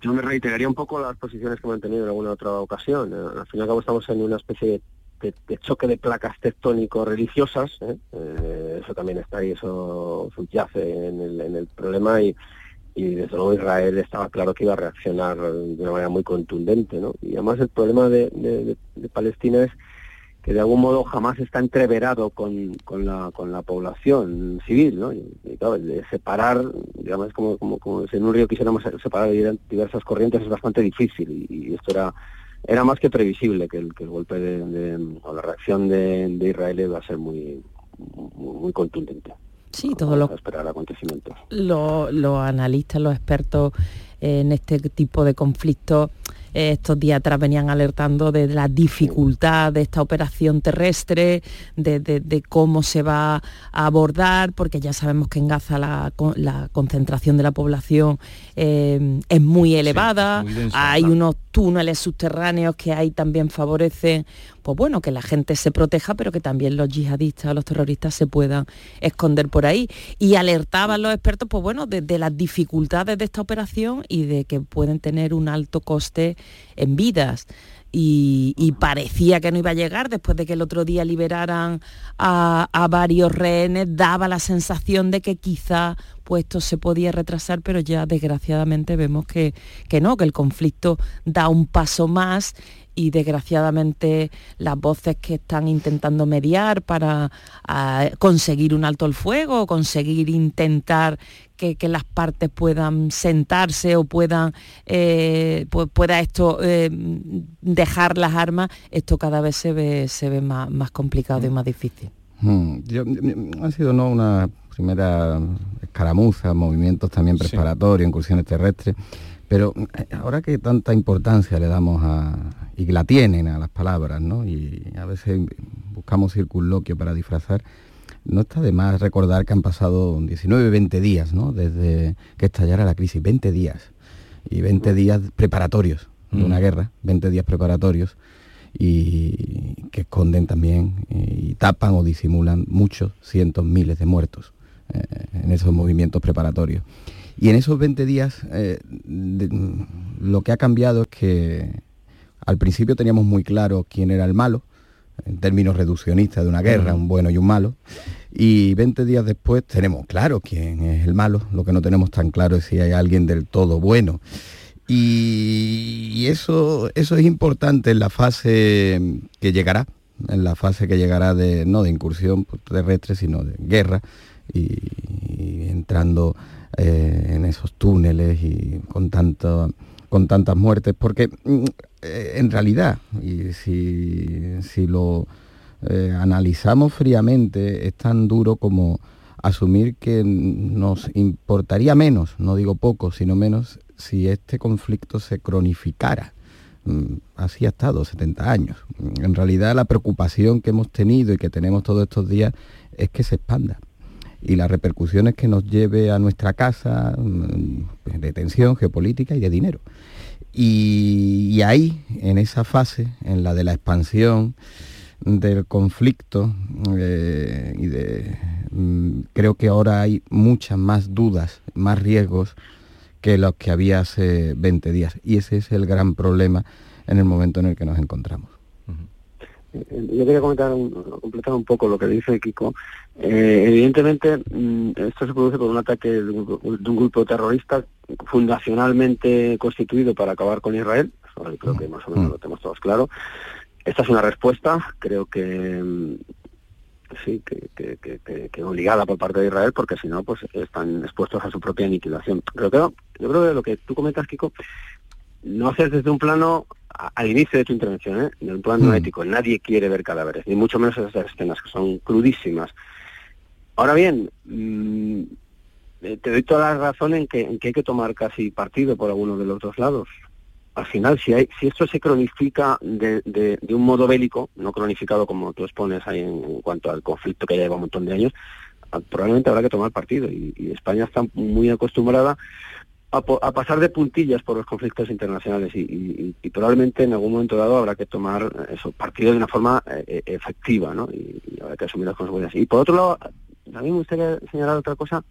yo me reiteraría un poco las posiciones que hemos tenido en alguna otra ocasión. Al fin y al cabo estamos en una especie de de, choque de placas tectónicos religiosas, ¿eh? Eh, eso también está ahí, eso subyace en el, en el problema y, y desde luego Israel estaba claro que iba a reaccionar de una manera muy contundente, ¿no? Y además el problema de, Palestina es que de algún modo jamás está entreverado con, con, la, con la población civil, ¿no? Y, claro, de separar, digamos, como, como, como si en un río quisiéramos separar diversas corrientes es bastante difícil y esto era era más que previsible que el, que el golpe de, o la reacción de, Israel iba a ser muy, muy, contundente. Sí, todo lo esperar acontecimientos. Los analistas, los expertos en este tipo de conflictos estos días atrás venían alertando de la dificultad de esta operación terrestre, de, cómo se va a abordar, porque ya sabemos que en Gaza la, concentración de la población eh, es muy elevada, hay unos túneles subterráneos que ahí también favorecen pues bueno, que la gente se proteja, pero que también los yihadistas, los terroristas se puedan esconder por ahí. Y alertaban los expertos, pues bueno, de, las dificultades de esta operación y de que pueden tener un alto coste en vidas. Y, parecía que no iba a llegar después de que el otro día liberaran a, varios rehenes, daba la sensación de que quizá pues esto se podía retrasar, pero ya desgraciadamente vemos que, que no, que el conflicto da un paso más y desgraciadamente las voces que están intentando mediar para conseguir un alto el fuego, conseguir intentar que, las partes puedan sentarse o puedan eh, pueda esto eh, dejar las armas, esto cada vez se ve, se ve más, complicado y más difícil. Hmm. ha sido ¿no? una primera escaramuza, movimientos también preparatorios, incursiones terrestres pero eh, ahora que tanta importancia le damos a, y la tienen a las palabras, ¿no? Y a veces buscamos circunloquio para disfrazar, no está de más recordar que han pasado 19, 20 días, ¿no? Desde que estallara la crisis, 20 días. Y 20 días preparatorios de una guerra, 20 días preparatorios y que esconden también y tapan o disimulan muchos, cientos, miles de muertos eh, en esos movimientos preparatorios. Y en esos 20 días eh, lo que ha cambiado es que al principio teníamos muy claro quién era el malo, en términos reduccionistas de una guerra, un bueno y un malo. Y 20 días después tenemos claro quién es el malo, lo que no tenemos tan claro es si hay alguien del todo bueno. Y, eso, eso es importante en la fase que llegará, en la fase que llegará de no de incursión terrestre, sino de guerra y entrando eh, en esos túneles y con tanto con tantas muertes, porque mm, eh, en realidad, y si, si lo eh, analizamos fríamente, es tan duro como asumir que nos importaría menos, no digo poco, sino menos, si este conflicto se cronificara. Mm, así ha estado 70 años. En realidad la preocupación que hemos tenido y que tenemos todos estos días es que se expanda y las repercusiones que nos lleve a nuestra casa mm, de tensión geopolítica y de dinero. Y, ahí, en esa fase, en la de la expansión del conflicto, eh, y de, mm, creo que ahora hay muchas más dudas, más riesgos que los que había hace 20 días. Y ese es el gran problema en el momento en el que nos encontramos. Eh, yo quería comentar, completar un poco lo que dice Kiko. Eh, evidentemente, mm, esto se produce por un ataque de un, grupo terrorista fundacionalmente constituido para acabar con Israel. creo que más o menos lo tenemos todos claro. Esta es una respuesta, creo que mm, sí, que, que, obligada por parte de Israel, porque si no, pues están expuestos a su propia aniquilación. Pero creo, yo creo que lo que tú comentas, Kiko, no haces desde un plano al inicio de tu intervención, ¿eh? en un plano mm. ético. Nadie quiere ver cadáveres, ni mucho menos esas escenas que son crudísimas. Ahora bien, mm, eh, te doy toda la razón en que, en que hay que tomar casi partido por alguno de los dos lados. Al final, si, hay, si esto se cronifica de, de, un modo bélico, no cronificado como tú expones ahí en, cuanto al conflicto que lleva un montón de años, ah, probablemente habrá que tomar partido. Y, y España está muy acostumbrada a, pasar de puntillas por los conflictos internacionales y, probablemente en algún momento dado habrá que tomar eh, eso partido de una forma eh, eh, efectiva ¿no? y, habrá que asumir las consecuencias. Y por otro lado, a mí me gustaría señalar otra cosa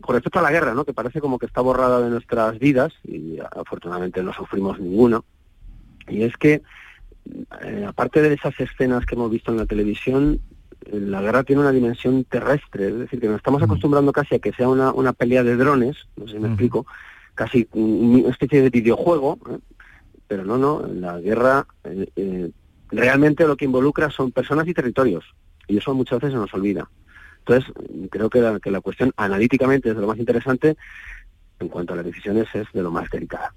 con respecto a la guerra, ¿no? que parece como que está borrada de nuestras vidas y afortunadamente no sufrimos ninguno. Y es que, aparte de esas escenas que hemos visto en la televisión, la guerra tiene una dimensión terrestre, es decir, que nos estamos acostumbrando casi a que sea una, una pelea de drones, no sé si me explico, casi una especie de videojuego, ¿eh? pero no, no, la guerra eh, eh, realmente lo que involucra son personas y territorios, y eso muchas veces se nos olvida. Entonces, creo que la, que la cuestión analíticamente es de lo más interesante, en cuanto a las decisiones es de lo más delicada.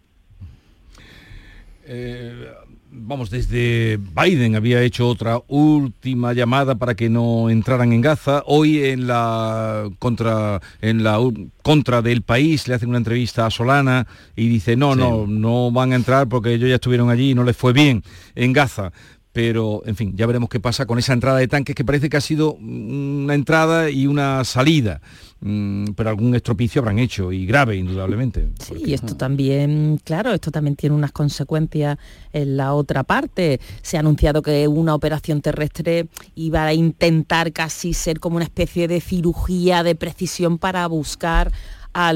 Eh, vamos, desde Biden había hecho otra última llamada para que no entraran en Gaza. Hoy en la contra en la contra del país le hacen una entrevista a Solana y dice no, no, no van a entrar porque ellos ya estuvieron allí y no les fue bien en Gaza pero en fin, ya veremos qué pasa con esa entrada de tanques que parece que ha sido una entrada y una salida, mm, pero algún estropicio habrán hecho y grave, indudablemente. Sí, y esto también, claro, esto también tiene unas consecuencias en la otra parte. Se ha anunciado que una operación terrestre iba a intentar casi ser como una especie de cirugía de precisión para buscar a, a,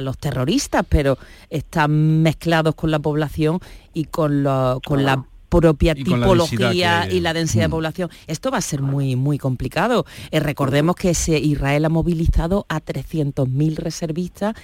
los terroristas, pero están mezclados con la población y con, con la propia tipología y la densidad de mm. población. Esto va a ser muy, muy complicado. Eh, recordemos que Israel ha movilizado a 300.000 reservistas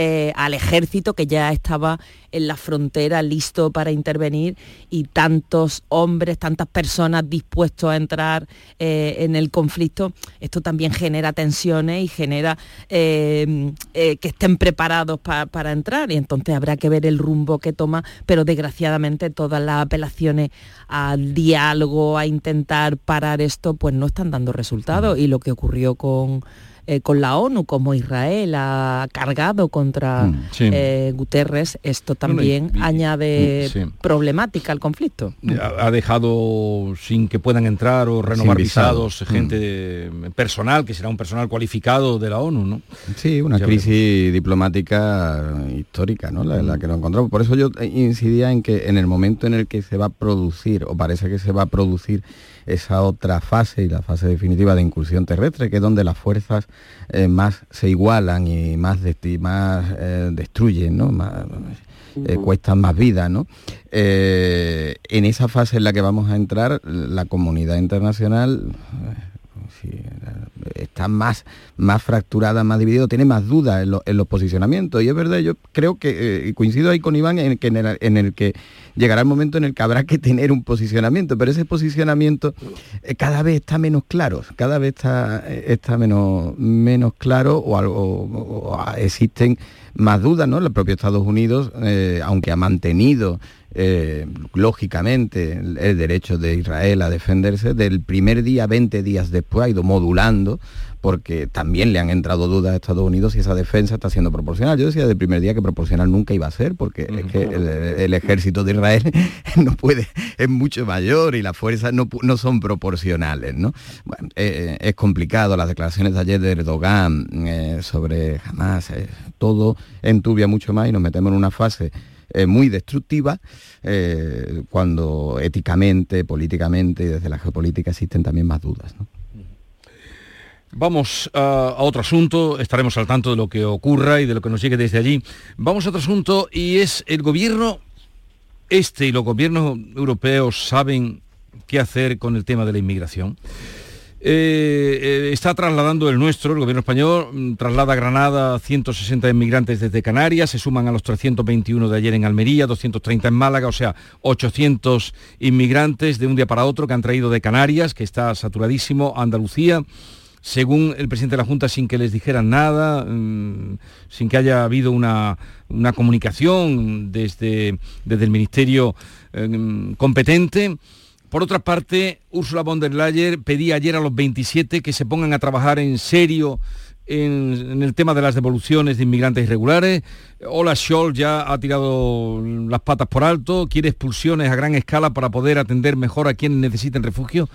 eh, al ejército que ya estaba en la frontera listo para intervenir y tantos hombres, tantas personas dispuestos a entrar eh, en el conflicto, esto también genera tensiones y genera eh, que estén preparados para entrar y entonces habrá que ver el rumbo que toma, pero desgraciadamente todas las apelaciones al diálogo, a intentar parar esto, pues no están dando resultados y lo que ocurrió con eh, con la ONU, como Israel ha cargado contra mm, eh, Guterres, esto también añade mm, problemática al conflicto. Ha, dejado sin que puedan entrar o renovar visados gente mm. personal, que será un personal cualificado de la ONU, ¿no? Sí, una crisis diplomática histórica, ¿no? La, la que nos encontramos. Por eso yo incidía en que en el momento en el que se va a producir, o parece que se va a producir esa otra fase y la fase definitiva de incursión terrestre, que es donde las fuerzas eh, más se igualan y más, más eh, destruyen, ¿no? Más, eh, cuestan más vida, ¿no? en esa fase en la que vamos a entrar, la comunidad internacional está más, más fracturada, más dividido, tiene más dudas en, los posicionamientos. Y es verdad, yo creo que, coincido ahí con Iván, en, que en, el, que llegará el momento en el que habrá que tener un posicionamiento, pero ese posicionamiento cada vez está menos claro, cada vez está, está menos, menos claro o, algo, existen más dudas, ¿no? El propio Estados Unidos, aunque ha mantenido eh, lógicamente el derecho de Israel a defenderse, del primer día, 20 días después, ha ido modulando, porque también le han entrado dudas a Estados Unidos si esa defensa está siendo proporcional. Yo decía del primer día que proporcional nunca iba a ser, porque es que el, ejército de Israel <laughs> no puede, es mucho mayor y las fuerzas no, son proporcionales. ¿no? Bueno, eh, es complicado, las declaraciones de ayer de Erdogan eh, sobre Hamas, todo entubia mucho más y nos metemos en una fase eh, muy destructiva, eh, cuando éticamente, políticamente y desde la geopolítica existen también más dudas. Vamos a, otro asunto, estaremos al tanto de lo que ocurra y de lo que nos llegue desde allí. Vamos a otro asunto y es el gobierno este y los gobiernos europeos saben qué hacer con el tema de la inmigración. Eh, eh, está trasladando el nuestro, el gobierno español, mm, traslada a Granada 160 inmigrantes desde Canarias, se suman a los 321 de ayer en Almería, 230 en Málaga, o sea, 800 inmigrantes de un día para otro que han traído de Canarias, que está saturadísimo, a Andalucía. Según el presidente de la Junta, sin que les dijeran nada, mm, sin que haya habido una, comunicación desde, desde el Ministerio eh, competente, por otra parte, Ursula von der Leyen pedía ayer a los 27 que se pongan a trabajar en serio en, el tema de las devoluciones de inmigrantes irregulares. Ola Scholl ya ha tirado las patas por alto, quiere expulsiones a gran escala para poder atender mejor a quienes necesiten refugio.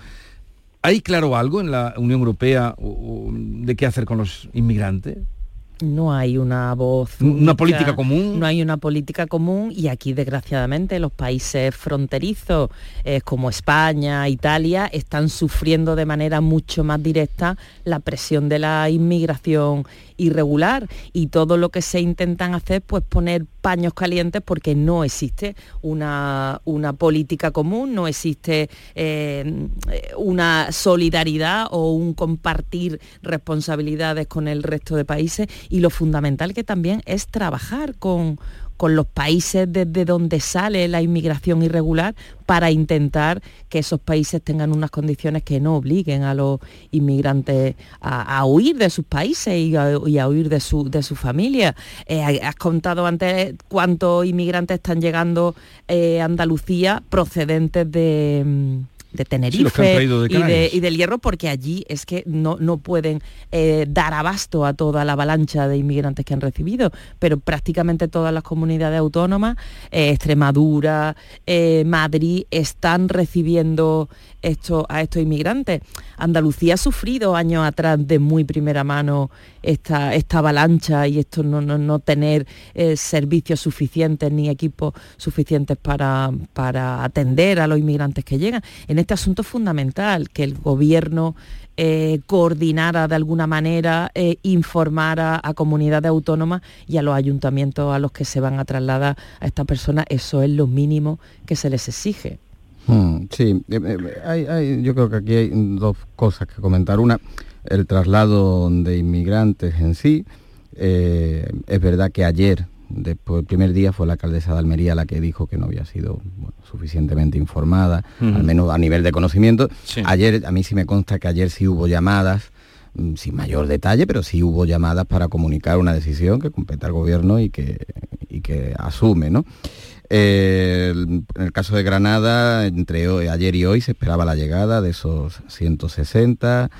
¿Hay claro algo en la Unión Europea de qué hacer con los inmigrantes? No hay una voz una política común. no hay una política común y aquí desgraciadamente los países fronterizos eh, como España Italia están sufriendo de manera mucho más directa la presión de la inmigración irregular y todo lo que se intentan hacer pues poner paños calientes porque no existe una, una política común, no existe eh, una solidaridad o un compartir responsabilidades con el resto de países. Y lo fundamental que también es trabajar con, con los países desde donde sale la inmigración irregular para intentar que esos países tengan unas condiciones que no obliguen a los inmigrantes a, huir de sus países y a, huir de su, de su familia. Eh, has contado antes cuántos inmigrantes están llegando eh, a Andalucía procedentes de mm, de Tenerife y, del Hierro, porque allí es que no, no pueden eh, dar abasto a toda la avalancha de inmigrantes que han recibido, pero prácticamente todas las comunidades autónomas, eh, Extremadura, eh, Madrid, están recibiendo esto, a estos inmigrantes. Andalucía ha sufrido años atrás de muy primera mano esta, esta avalancha y esto no, no, tener eh, servicios suficientes ni equipos suficientes para, para atender a los inmigrantes que llegan. En este asunto es fundamental que el gobierno eh, coordinara de alguna manera, eh, informara a comunidades autónomas y a los ayuntamientos a los que se van a trasladar a estas personas. Eso es lo mínimo que se les exige. Hmm, sí, eh, yo creo que aquí hay dos cosas que comentar. Una, el traslado de inmigrantes en sí. es verdad que ayer después el primer día fue la alcaldesa de Almería la que dijo que no había sido suficientemente informada, al menos a nivel de conocimiento. Ayer, a mí sí me consta que ayer sí hubo llamadas, mm, sin mayor detalle, pero sí hubo llamadas para comunicar una decisión que compete al gobierno y que, que asume, ¿no? En el caso de Granada, entre ayer y hoy se esperaba la llegada de esos 160,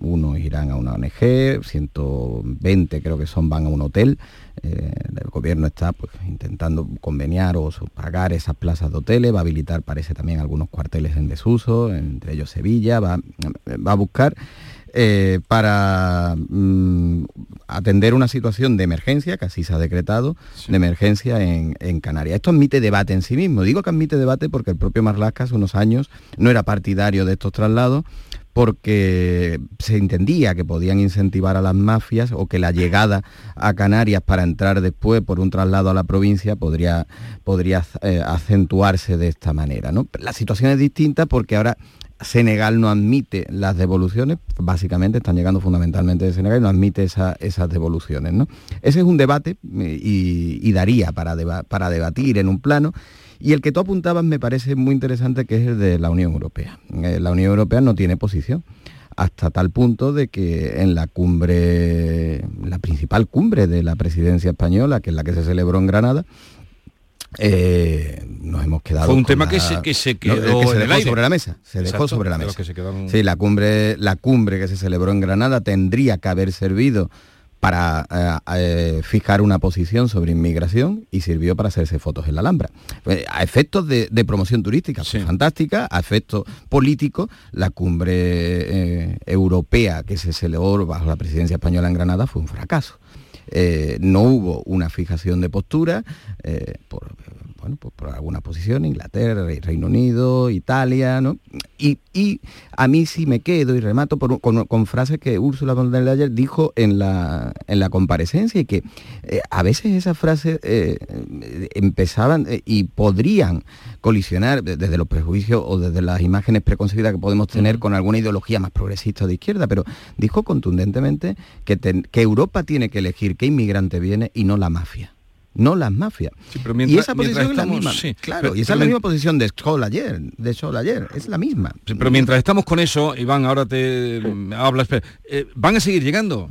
unos irán a una ONG, 120 creo que son van a un hotel. Eh, el gobierno está pues, intentando conveniar o pagar esas plazas de hoteles, va a habilitar, parece también, algunos cuarteles en desuso, entre ellos Sevilla, va, va a buscar eh, para mm, atender una situación de emergencia, que así se ha decretado, de emergencia en, en, Canarias. Esto admite debate en sí mismo. Digo que admite debate porque el propio Marlasca hace unos años no era partidario de estos traslados, porque se entendía que podían incentivar a las mafias o que la llegada a Canarias para entrar después por un traslado a la provincia podría, podría eh, acentuarse de esta manera. ¿no? La situación es distinta porque ahora Senegal no admite las devoluciones, básicamente están llegando fundamentalmente de Senegal y no admite esas devoluciones. ¿no? Ese es un debate eh, y, daría para, para debatir en un plano. Y el que tú apuntabas me parece muy interesante, que es el de la Unión Europea. Eh, la Unión Europea no tiene posición hasta tal punto de que en la cumbre, la principal cumbre de la presidencia española, que es la que se celebró en Granada, eh, nos hemos quedado fue un tema que, se, que se quedó sobre la mesa se dejó sobre la mesa sí la cumbre la cumbre que se celebró en Granada tendría que haber servido para eh, eh, fijar una posición sobre inmigración y sirvió para hacerse fotos en la Alhambra. a efectos de, promoción turística, fantástica, a efectos políticos, la cumbre europea que se celebró bajo la presidencia española en Granada fue un fracaso. Eh, no hubo una fijación de postura eh, bueno, pues por alguna posición, Inglaterra, Reino Unido, Italia, ¿no? Y, a mí sí me quedo y remato con, frases que Úrsula von der Leyen dijo en la, en la comparecencia y que eh, a veces esas frases empezaban y podrían colisionar desde los prejuicios o desde las imágenes preconcebidas que podemos tener con alguna ideología más progresista de izquierda, pero dijo contundentemente que, que Europa tiene que elegir qué inmigrante viene y no la mafia no las mafias. y esa posición es la misma. claro, y esa es la misma posición de Scholl ayer, de Scholl ayer, es la misma. pero mientras estamos con eso, Iván, ahora te hablas, eh, van a seguir llegando.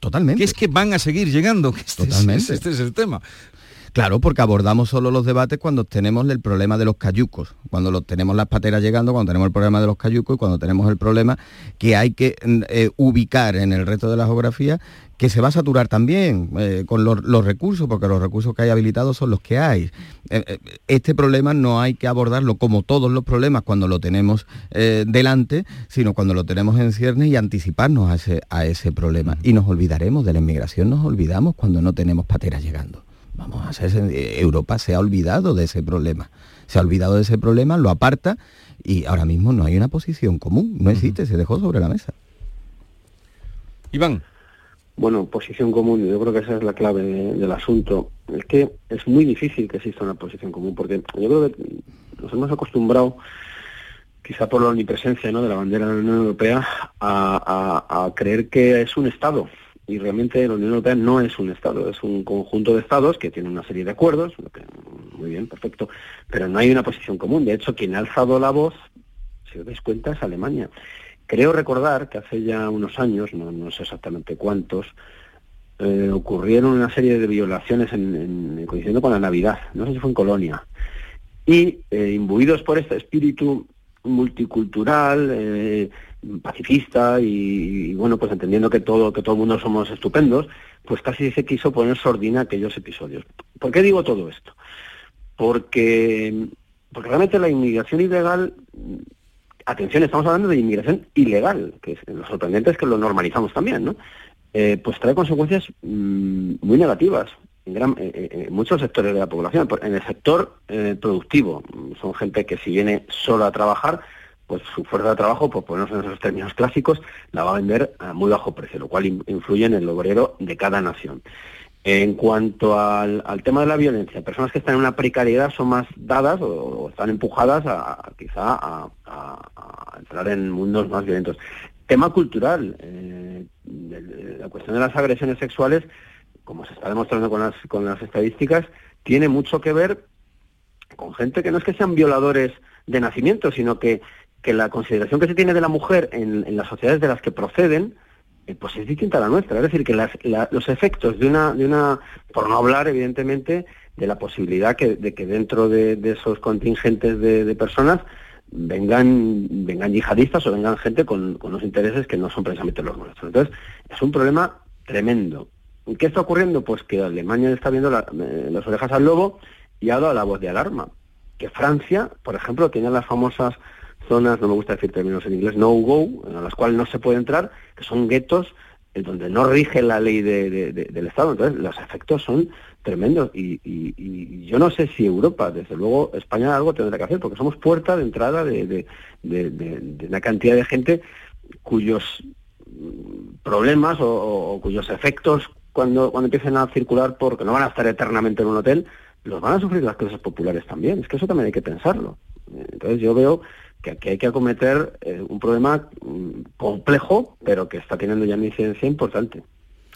Totalmente. Que es que van a seguir llegando. <laughs> Este Totalmente. este es el tema. Claro, porque abordamos solo los debates cuando tenemos el problema de los cayucos, cuando lo, tenemos las pateras llegando, cuando tenemos el problema de los cayucos y cuando tenemos el problema que hay que mm, eh, ubicar en el resto de la geografía que se va a saturar también eh, con los, recursos, porque los recursos que hay habilitados son los que hay. Eh, este problema no hay que abordarlo como todos los problemas cuando lo tenemos delante, sino cuando lo tenemos en ciernes y anticiparnos a ese, a ese problema. Y nos olvidaremos de la inmigración, nos olvidamos cuando no tenemos pateras llegando. Vamos a hacer, Europa se ha olvidado de ese problema. Se ha olvidado de ese problema, lo aparta y ahora mismo no hay una posición común, no existe, se dejó sobre la mesa. Iván. Bueno, posición común, yo creo que esa es la clave del asunto. Es que es muy difícil que exista una posición común, porque yo creo que nos hemos acostumbrado, quizá por la omnipresencia ¿no? de la bandera de la Unión Europea, a creer que es un Estado, y realmente la Unión Europea no es un Estado, es un conjunto de Estados que tiene una serie de acuerdos, muy bien, perfecto, pero no hay una posición común. De hecho, quien ha alzado la voz, si os dais cuenta, es Alemania. Creo recordar que hace ya unos años, no, sé exactamente cuántos, eh, ocurrieron una serie de violaciones en, coincidiendo con la Navidad, no sé si fue en Colonia, y eh, imbuidos por este espíritu multicultural, eh, pacifista y, bueno, pues entendiendo que todo, que todo el mundo somos estupendos, pues casi se quiso poner sordina aquellos episodios. ¿Por qué digo todo esto? Porque, porque realmente la inmigración ilegal, atención, estamos hablando de inmigración ilegal, que lo sorprendente es que lo normalizamos también, ¿no? Eh, pues trae consecuencias mm, muy negativas en, gran, en, muchos sectores de la población. En el sector eh, productivo, son gente que si viene solo a trabajar, pues su fuerza de trabajo, por ponernos en esos términos clásicos, la va a vender a muy bajo precio, lo cual influye en el obrero de cada nación. En cuanto al, tema de la violencia, personas que están en una precariedad son más dadas o, están empujadas a, quizá a, entrar en mundos más violentos. Tema cultural, eh, la cuestión de las agresiones sexuales, como se está demostrando con las, con las estadísticas, tiene mucho que ver con gente que no es que sean violadores de nacimiento, sino que que la consideración que se tiene de la mujer en, las sociedades de las que proceden, pues es distinta a la nuestra. Es decir, que los efectos de una, de una, por no hablar evidentemente de la posibilidad de que dentro de, esos contingentes de, personas vengan, vengan yihadistas o vengan gente con, con unos intereses que no son precisamente los nuestros. Entonces, es un problema tremendo. ¿Qué está ocurriendo? Pues que Alemania está viendo eh, las orejas al lobo y ha dado la voz de alarma. Que Francia, por ejemplo, tiene las famosas zonas, no me gusta decir términos en inglés, no-go, a las cuales no se puede entrar, que son guetos en donde no rige la ley del Estado. Entonces, los efectos son tremendos. Y, yo no sé si Europa, desde luego, España algo tendrá que hacer, porque somos puerta de entrada de, una cantidad de gente cuyos problemas o, cuyos efectos cuando, cuando empiecen a circular, porque no van a estar eternamente en un hotel, los van a sufrir las clases populares también. Es que eso también hay que pensarlo. Entonces yo veo que aquí hay que acometer eh, un problema mm, complejo, pero que está teniendo ya una incidencia importante.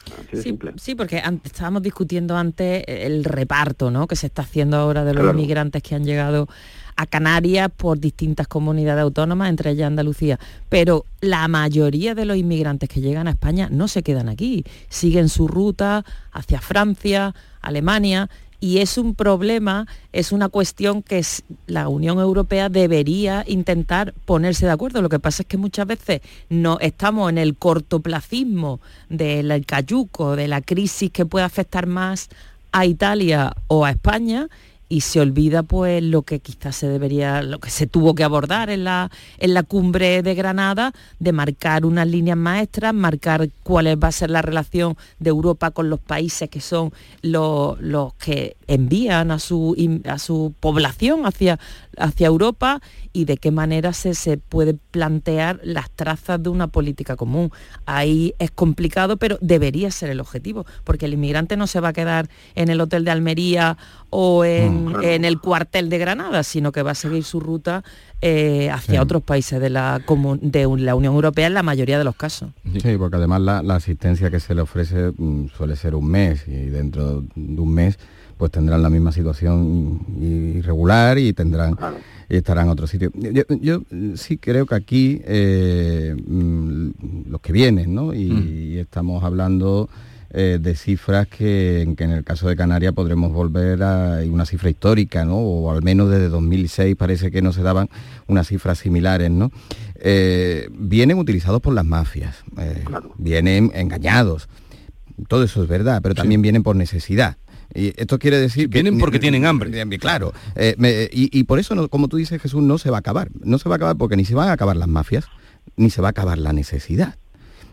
Así de Sí, simple. sí, porque estábamos discutiendo antes el reparto ¿no? que se está haciendo ahora de los Claro. inmigrantes que han llegado a Canarias por distintas comunidades autónomas, entre ellas Andalucía. Pero la mayoría de los inmigrantes que llegan a España no se quedan aquí, siguen su ruta hacia Francia, Alemania. Y es un problema, es una cuestión que la Unión Europea debería intentar ponerse de acuerdo. Lo que pasa es que muchas veces no estamos en el cortoplacismo del cayuco, de la crisis que puede afectar más a Italia o a España y se olvida pues lo que quizás se debería, lo que se tuvo que abordar en la, en la cumbre de Granada, de marcar unas líneas maestras, marcar cuál va a ser la relación de Europa con los países que son los, los que envían a su, a su población hacia, hacia Europa y de qué manera se, se puede plantear las trazas de una política común. Ahí es complicado, pero debería ser el objetivo, porque el inmigrante no se va a quedar en el hotel de Almería o en, en el cuartel de Granada, sino que va a seguir su ruta eh, hacia Sí. otros países de la, de la Unión Europea en la mayoría de los casos. Sí, porque además la, la asistencia que se le ofrece mm, suele ser un mes y dentro de un mes pues tendrán la misma situación irregular y tendrán estarán en otro sitio. Yo, yo, mm, sí creo que aquí eh, mm, los que vienen, ¿no? Y, y estamos hablando eh, de cifras que, que en el caso de Canarias podremos volver a una cifra histórica, ¿no? O al menos desde 2006 parece que no se daban unas cifras similares, ¿no? Eh, vienen utilizados por las mafias, eh, vienen engañados. Todo eso es verdad, pero también vienen por necesidad. Y esto quiere decir que vienen porque tienen hambre. Claro. Eh, me- y, y por eso, no- como tú dices, Jesús, no se va a acabar. No se va a acabar porque ni se van a acabar las mafias, ni se va a acabar la necesidad.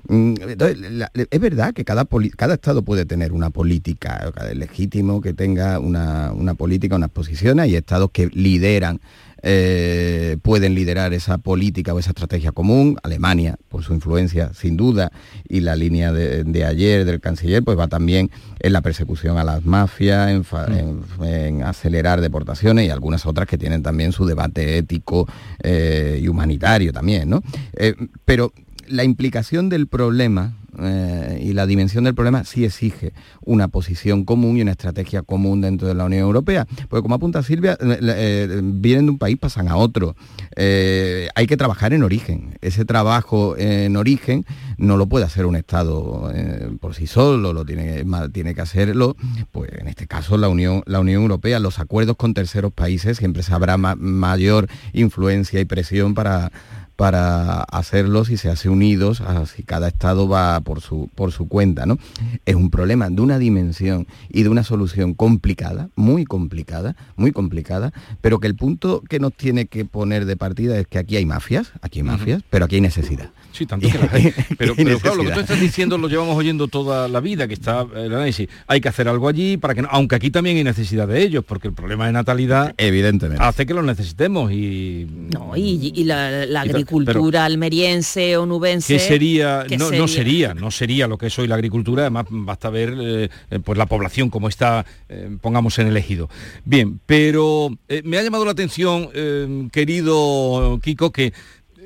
Mm, entonces, la- es verdad que cada, cada Estado puede tener una política, cada- es legítimo que tenga una, una política, unas posiciones, hay Estados que lideran, eh, pueden liderar esa política o esa estrategia común, Alemania, por su influencia, sin duda, y la línea de, de ayer del canciller, pues va también en la persecución a las mafias, en, fa- en- en acelerar deportaciones y algunas otras que tienen también su debate ético eh, y humanitario también, ¿no? Eh, pero la implicación del problema eh, y la dimensión del problema sí exige una posición común y una estrategia común dentro de la Unión Europea. Porque como apunta Silvia, eh, eh, vienen de un país, pasan a otro. Hay que trabajar en origen. Ese trabajo en origen no lo puede hacer un Estado por sí solo, lo tiene, tiene que hacerlo, pues en este caso la Unión, la Unión Europea, los acuerdos con terceros países, siempre se habrá ma- mayor influencia y presión para para hacerlos y se hace unidos, así cada estado va por su, por su cuenta, ¿no? Es un problema de una dimensión y de una solución complicada, muy complicada, muy complicada, pero que el punto que nos tiene que poner de partida es que aquí hay mafias, aquí hay mafias, pero aquí hay necesidad. Sí, tanto que las <laughs> hay. Pero, Hay pero claro, lo que tú estás diciendo lo llevamos oyendo toda la vida, que está el análisis. Hay que hacer algo allí para que no, aunque aquí también hay necesidad de ellos, porque el problema de natalidad evidentemente hace que los necesitemos y No, y, y la, la agricultura almeriense o nubense. ¿Qué sería? ¿qué no, no sería, no sería lo que es hoy la agricultura, además basta ver eh, pues la población como está, eh, pongamos en el ejido. Bien, pero eh, me ha llamado la atención, eh, querido Kiko, que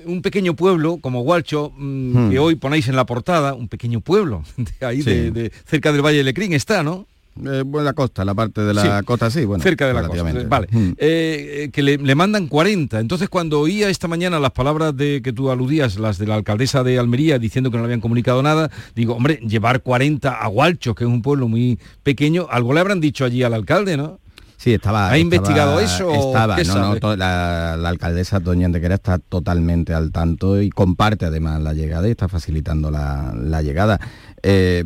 un pequeño pueblo como Hualcho, mm, Hmm. que hoy ponéis en la portada, un pequeño pueblo, <laughs> de ahí Sí. de, de- cerca del Valle de Lecrín está, ¿no? Eh, bueno, la costa, la parte de la Sí. costa, sí, bueno. cerca de la costa. Vale. Mm. Eh, que le, le mandan 40. Entonces, cuando oía esta mañana las palabras de que tú aludías, las de la alcaldesa de Almería, diciendo que no le habían comunicado nada, digo, hombre, llevar 40 a Hualcho, que es un pueblo muy pequeño, algo le habrán dicho allí al alcalde, ¿no? Sí, estaba. ¿Ha estaba- investigado eso Estaba, qué no, no, sabe? la, la alcaldesa Doña Antequera está totalmente al tanto y comparte además la llegada y está facilitando la, la llegada. Eh,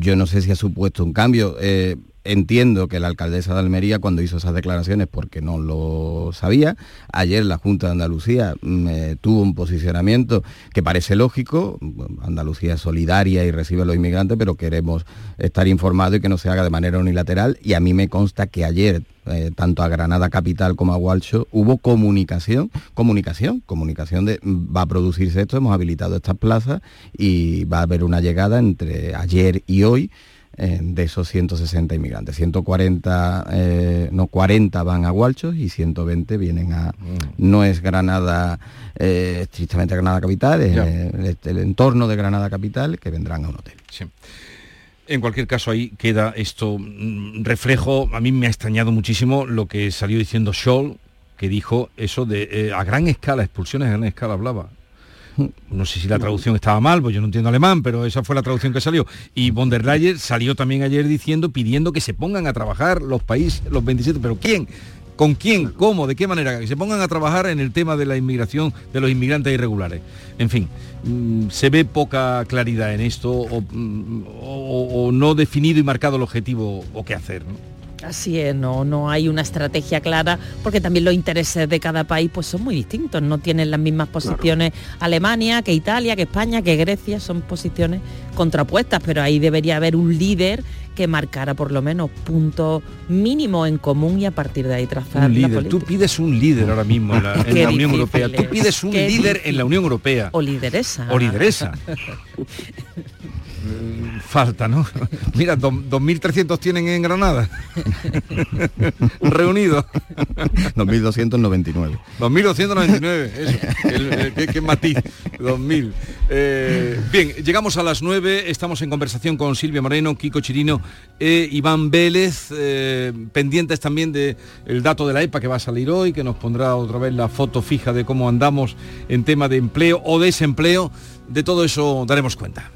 yo no sé si ha supuesto un cambio. eh, entiendo que la alcaldesa de Almería cuando hizo esas declaraciones porque no lo sabía. Ayer la Junta de Andalucía mm, eh, tuvo un posicionamiento que parece lógico. Andalucía es solidaria y recibe a los inmigrantes, pero queremos estar informados y que no se haga de manera unilateral. Y a mí me consta que ayer eh, tanto a Granada Capital como a Hualcho, hubo comunicación, comunicación, comunicación de mm, va a producirse esto, hemos habilitado estas plazas y va a haber una llegada entre ayer y hoy eh, de esos 160 inmigrantes. 140, eh, no 40 van a Gualchos y 120 vienen a... Mm. No es Granada, eh, estrictamente Granada Capital, es el, el entorno de Granada Capital que vendrán a un hotel. Sí. En cualquier caso, ahí queda esto mm, reflejo. A mí me ha extrañado muchísimo lo que salió diciendo Scholl, que dijo eso de eh, a gran escala, expulsiones a gran escala hablaba. No sé si la traducción estaba mal, pues yo no entiendo alemán, pero esa fue la traducción que salió. Y von der Leyen salió también ayer diciendo, pidiendo que se pongan a trabajar los países, los 27, pero ¿quién? ¿Con quién? ¿Cómo? ¿De qué manera? Que se pongan a trabajar en el tema de la inmigración de los inmigrantes irregulares. En fin, mm, se ve poca claridad en esto o, mm, o- o no definido y marcado el objetivo o qué hacer. ¿no? Así es, no, no hay una estrategia clara porque también los intereses de cada país pues son muy distintos, no tienen las mismas posiciones Alemania que Italia, que España, que Grecia, son posiciones contrapuestas, pero ahí debería haber un líder que marcara por lo menos puntos mínimos en común y a partir de ahí trazar Un líder. Tú pides un líder ahora mismo en la, <laughs> en la Unión Europea. Tú es, pides un líder en la Unión Europea. O lideresa. O lideresa. <laughs> Mm, Falta, ¿no? <laughs> Mira, do- 2.300 tienen en Granada. <laughs> Reunidos. <laughs> 2.299. 2.299, eso. El- el- qué matiz. 2.000. Eh, bien, llegamos a las 9. Estamos en conversación con Silvia Moreno, Kiko Chirino e Iván Vélez, eh, pendientes también del dato de la EPA que va a salir hoy, que nos pondrá otra vez la foto fija de cómo andamos en tema de empleo o desempleo. De todo eso daremos cuenta.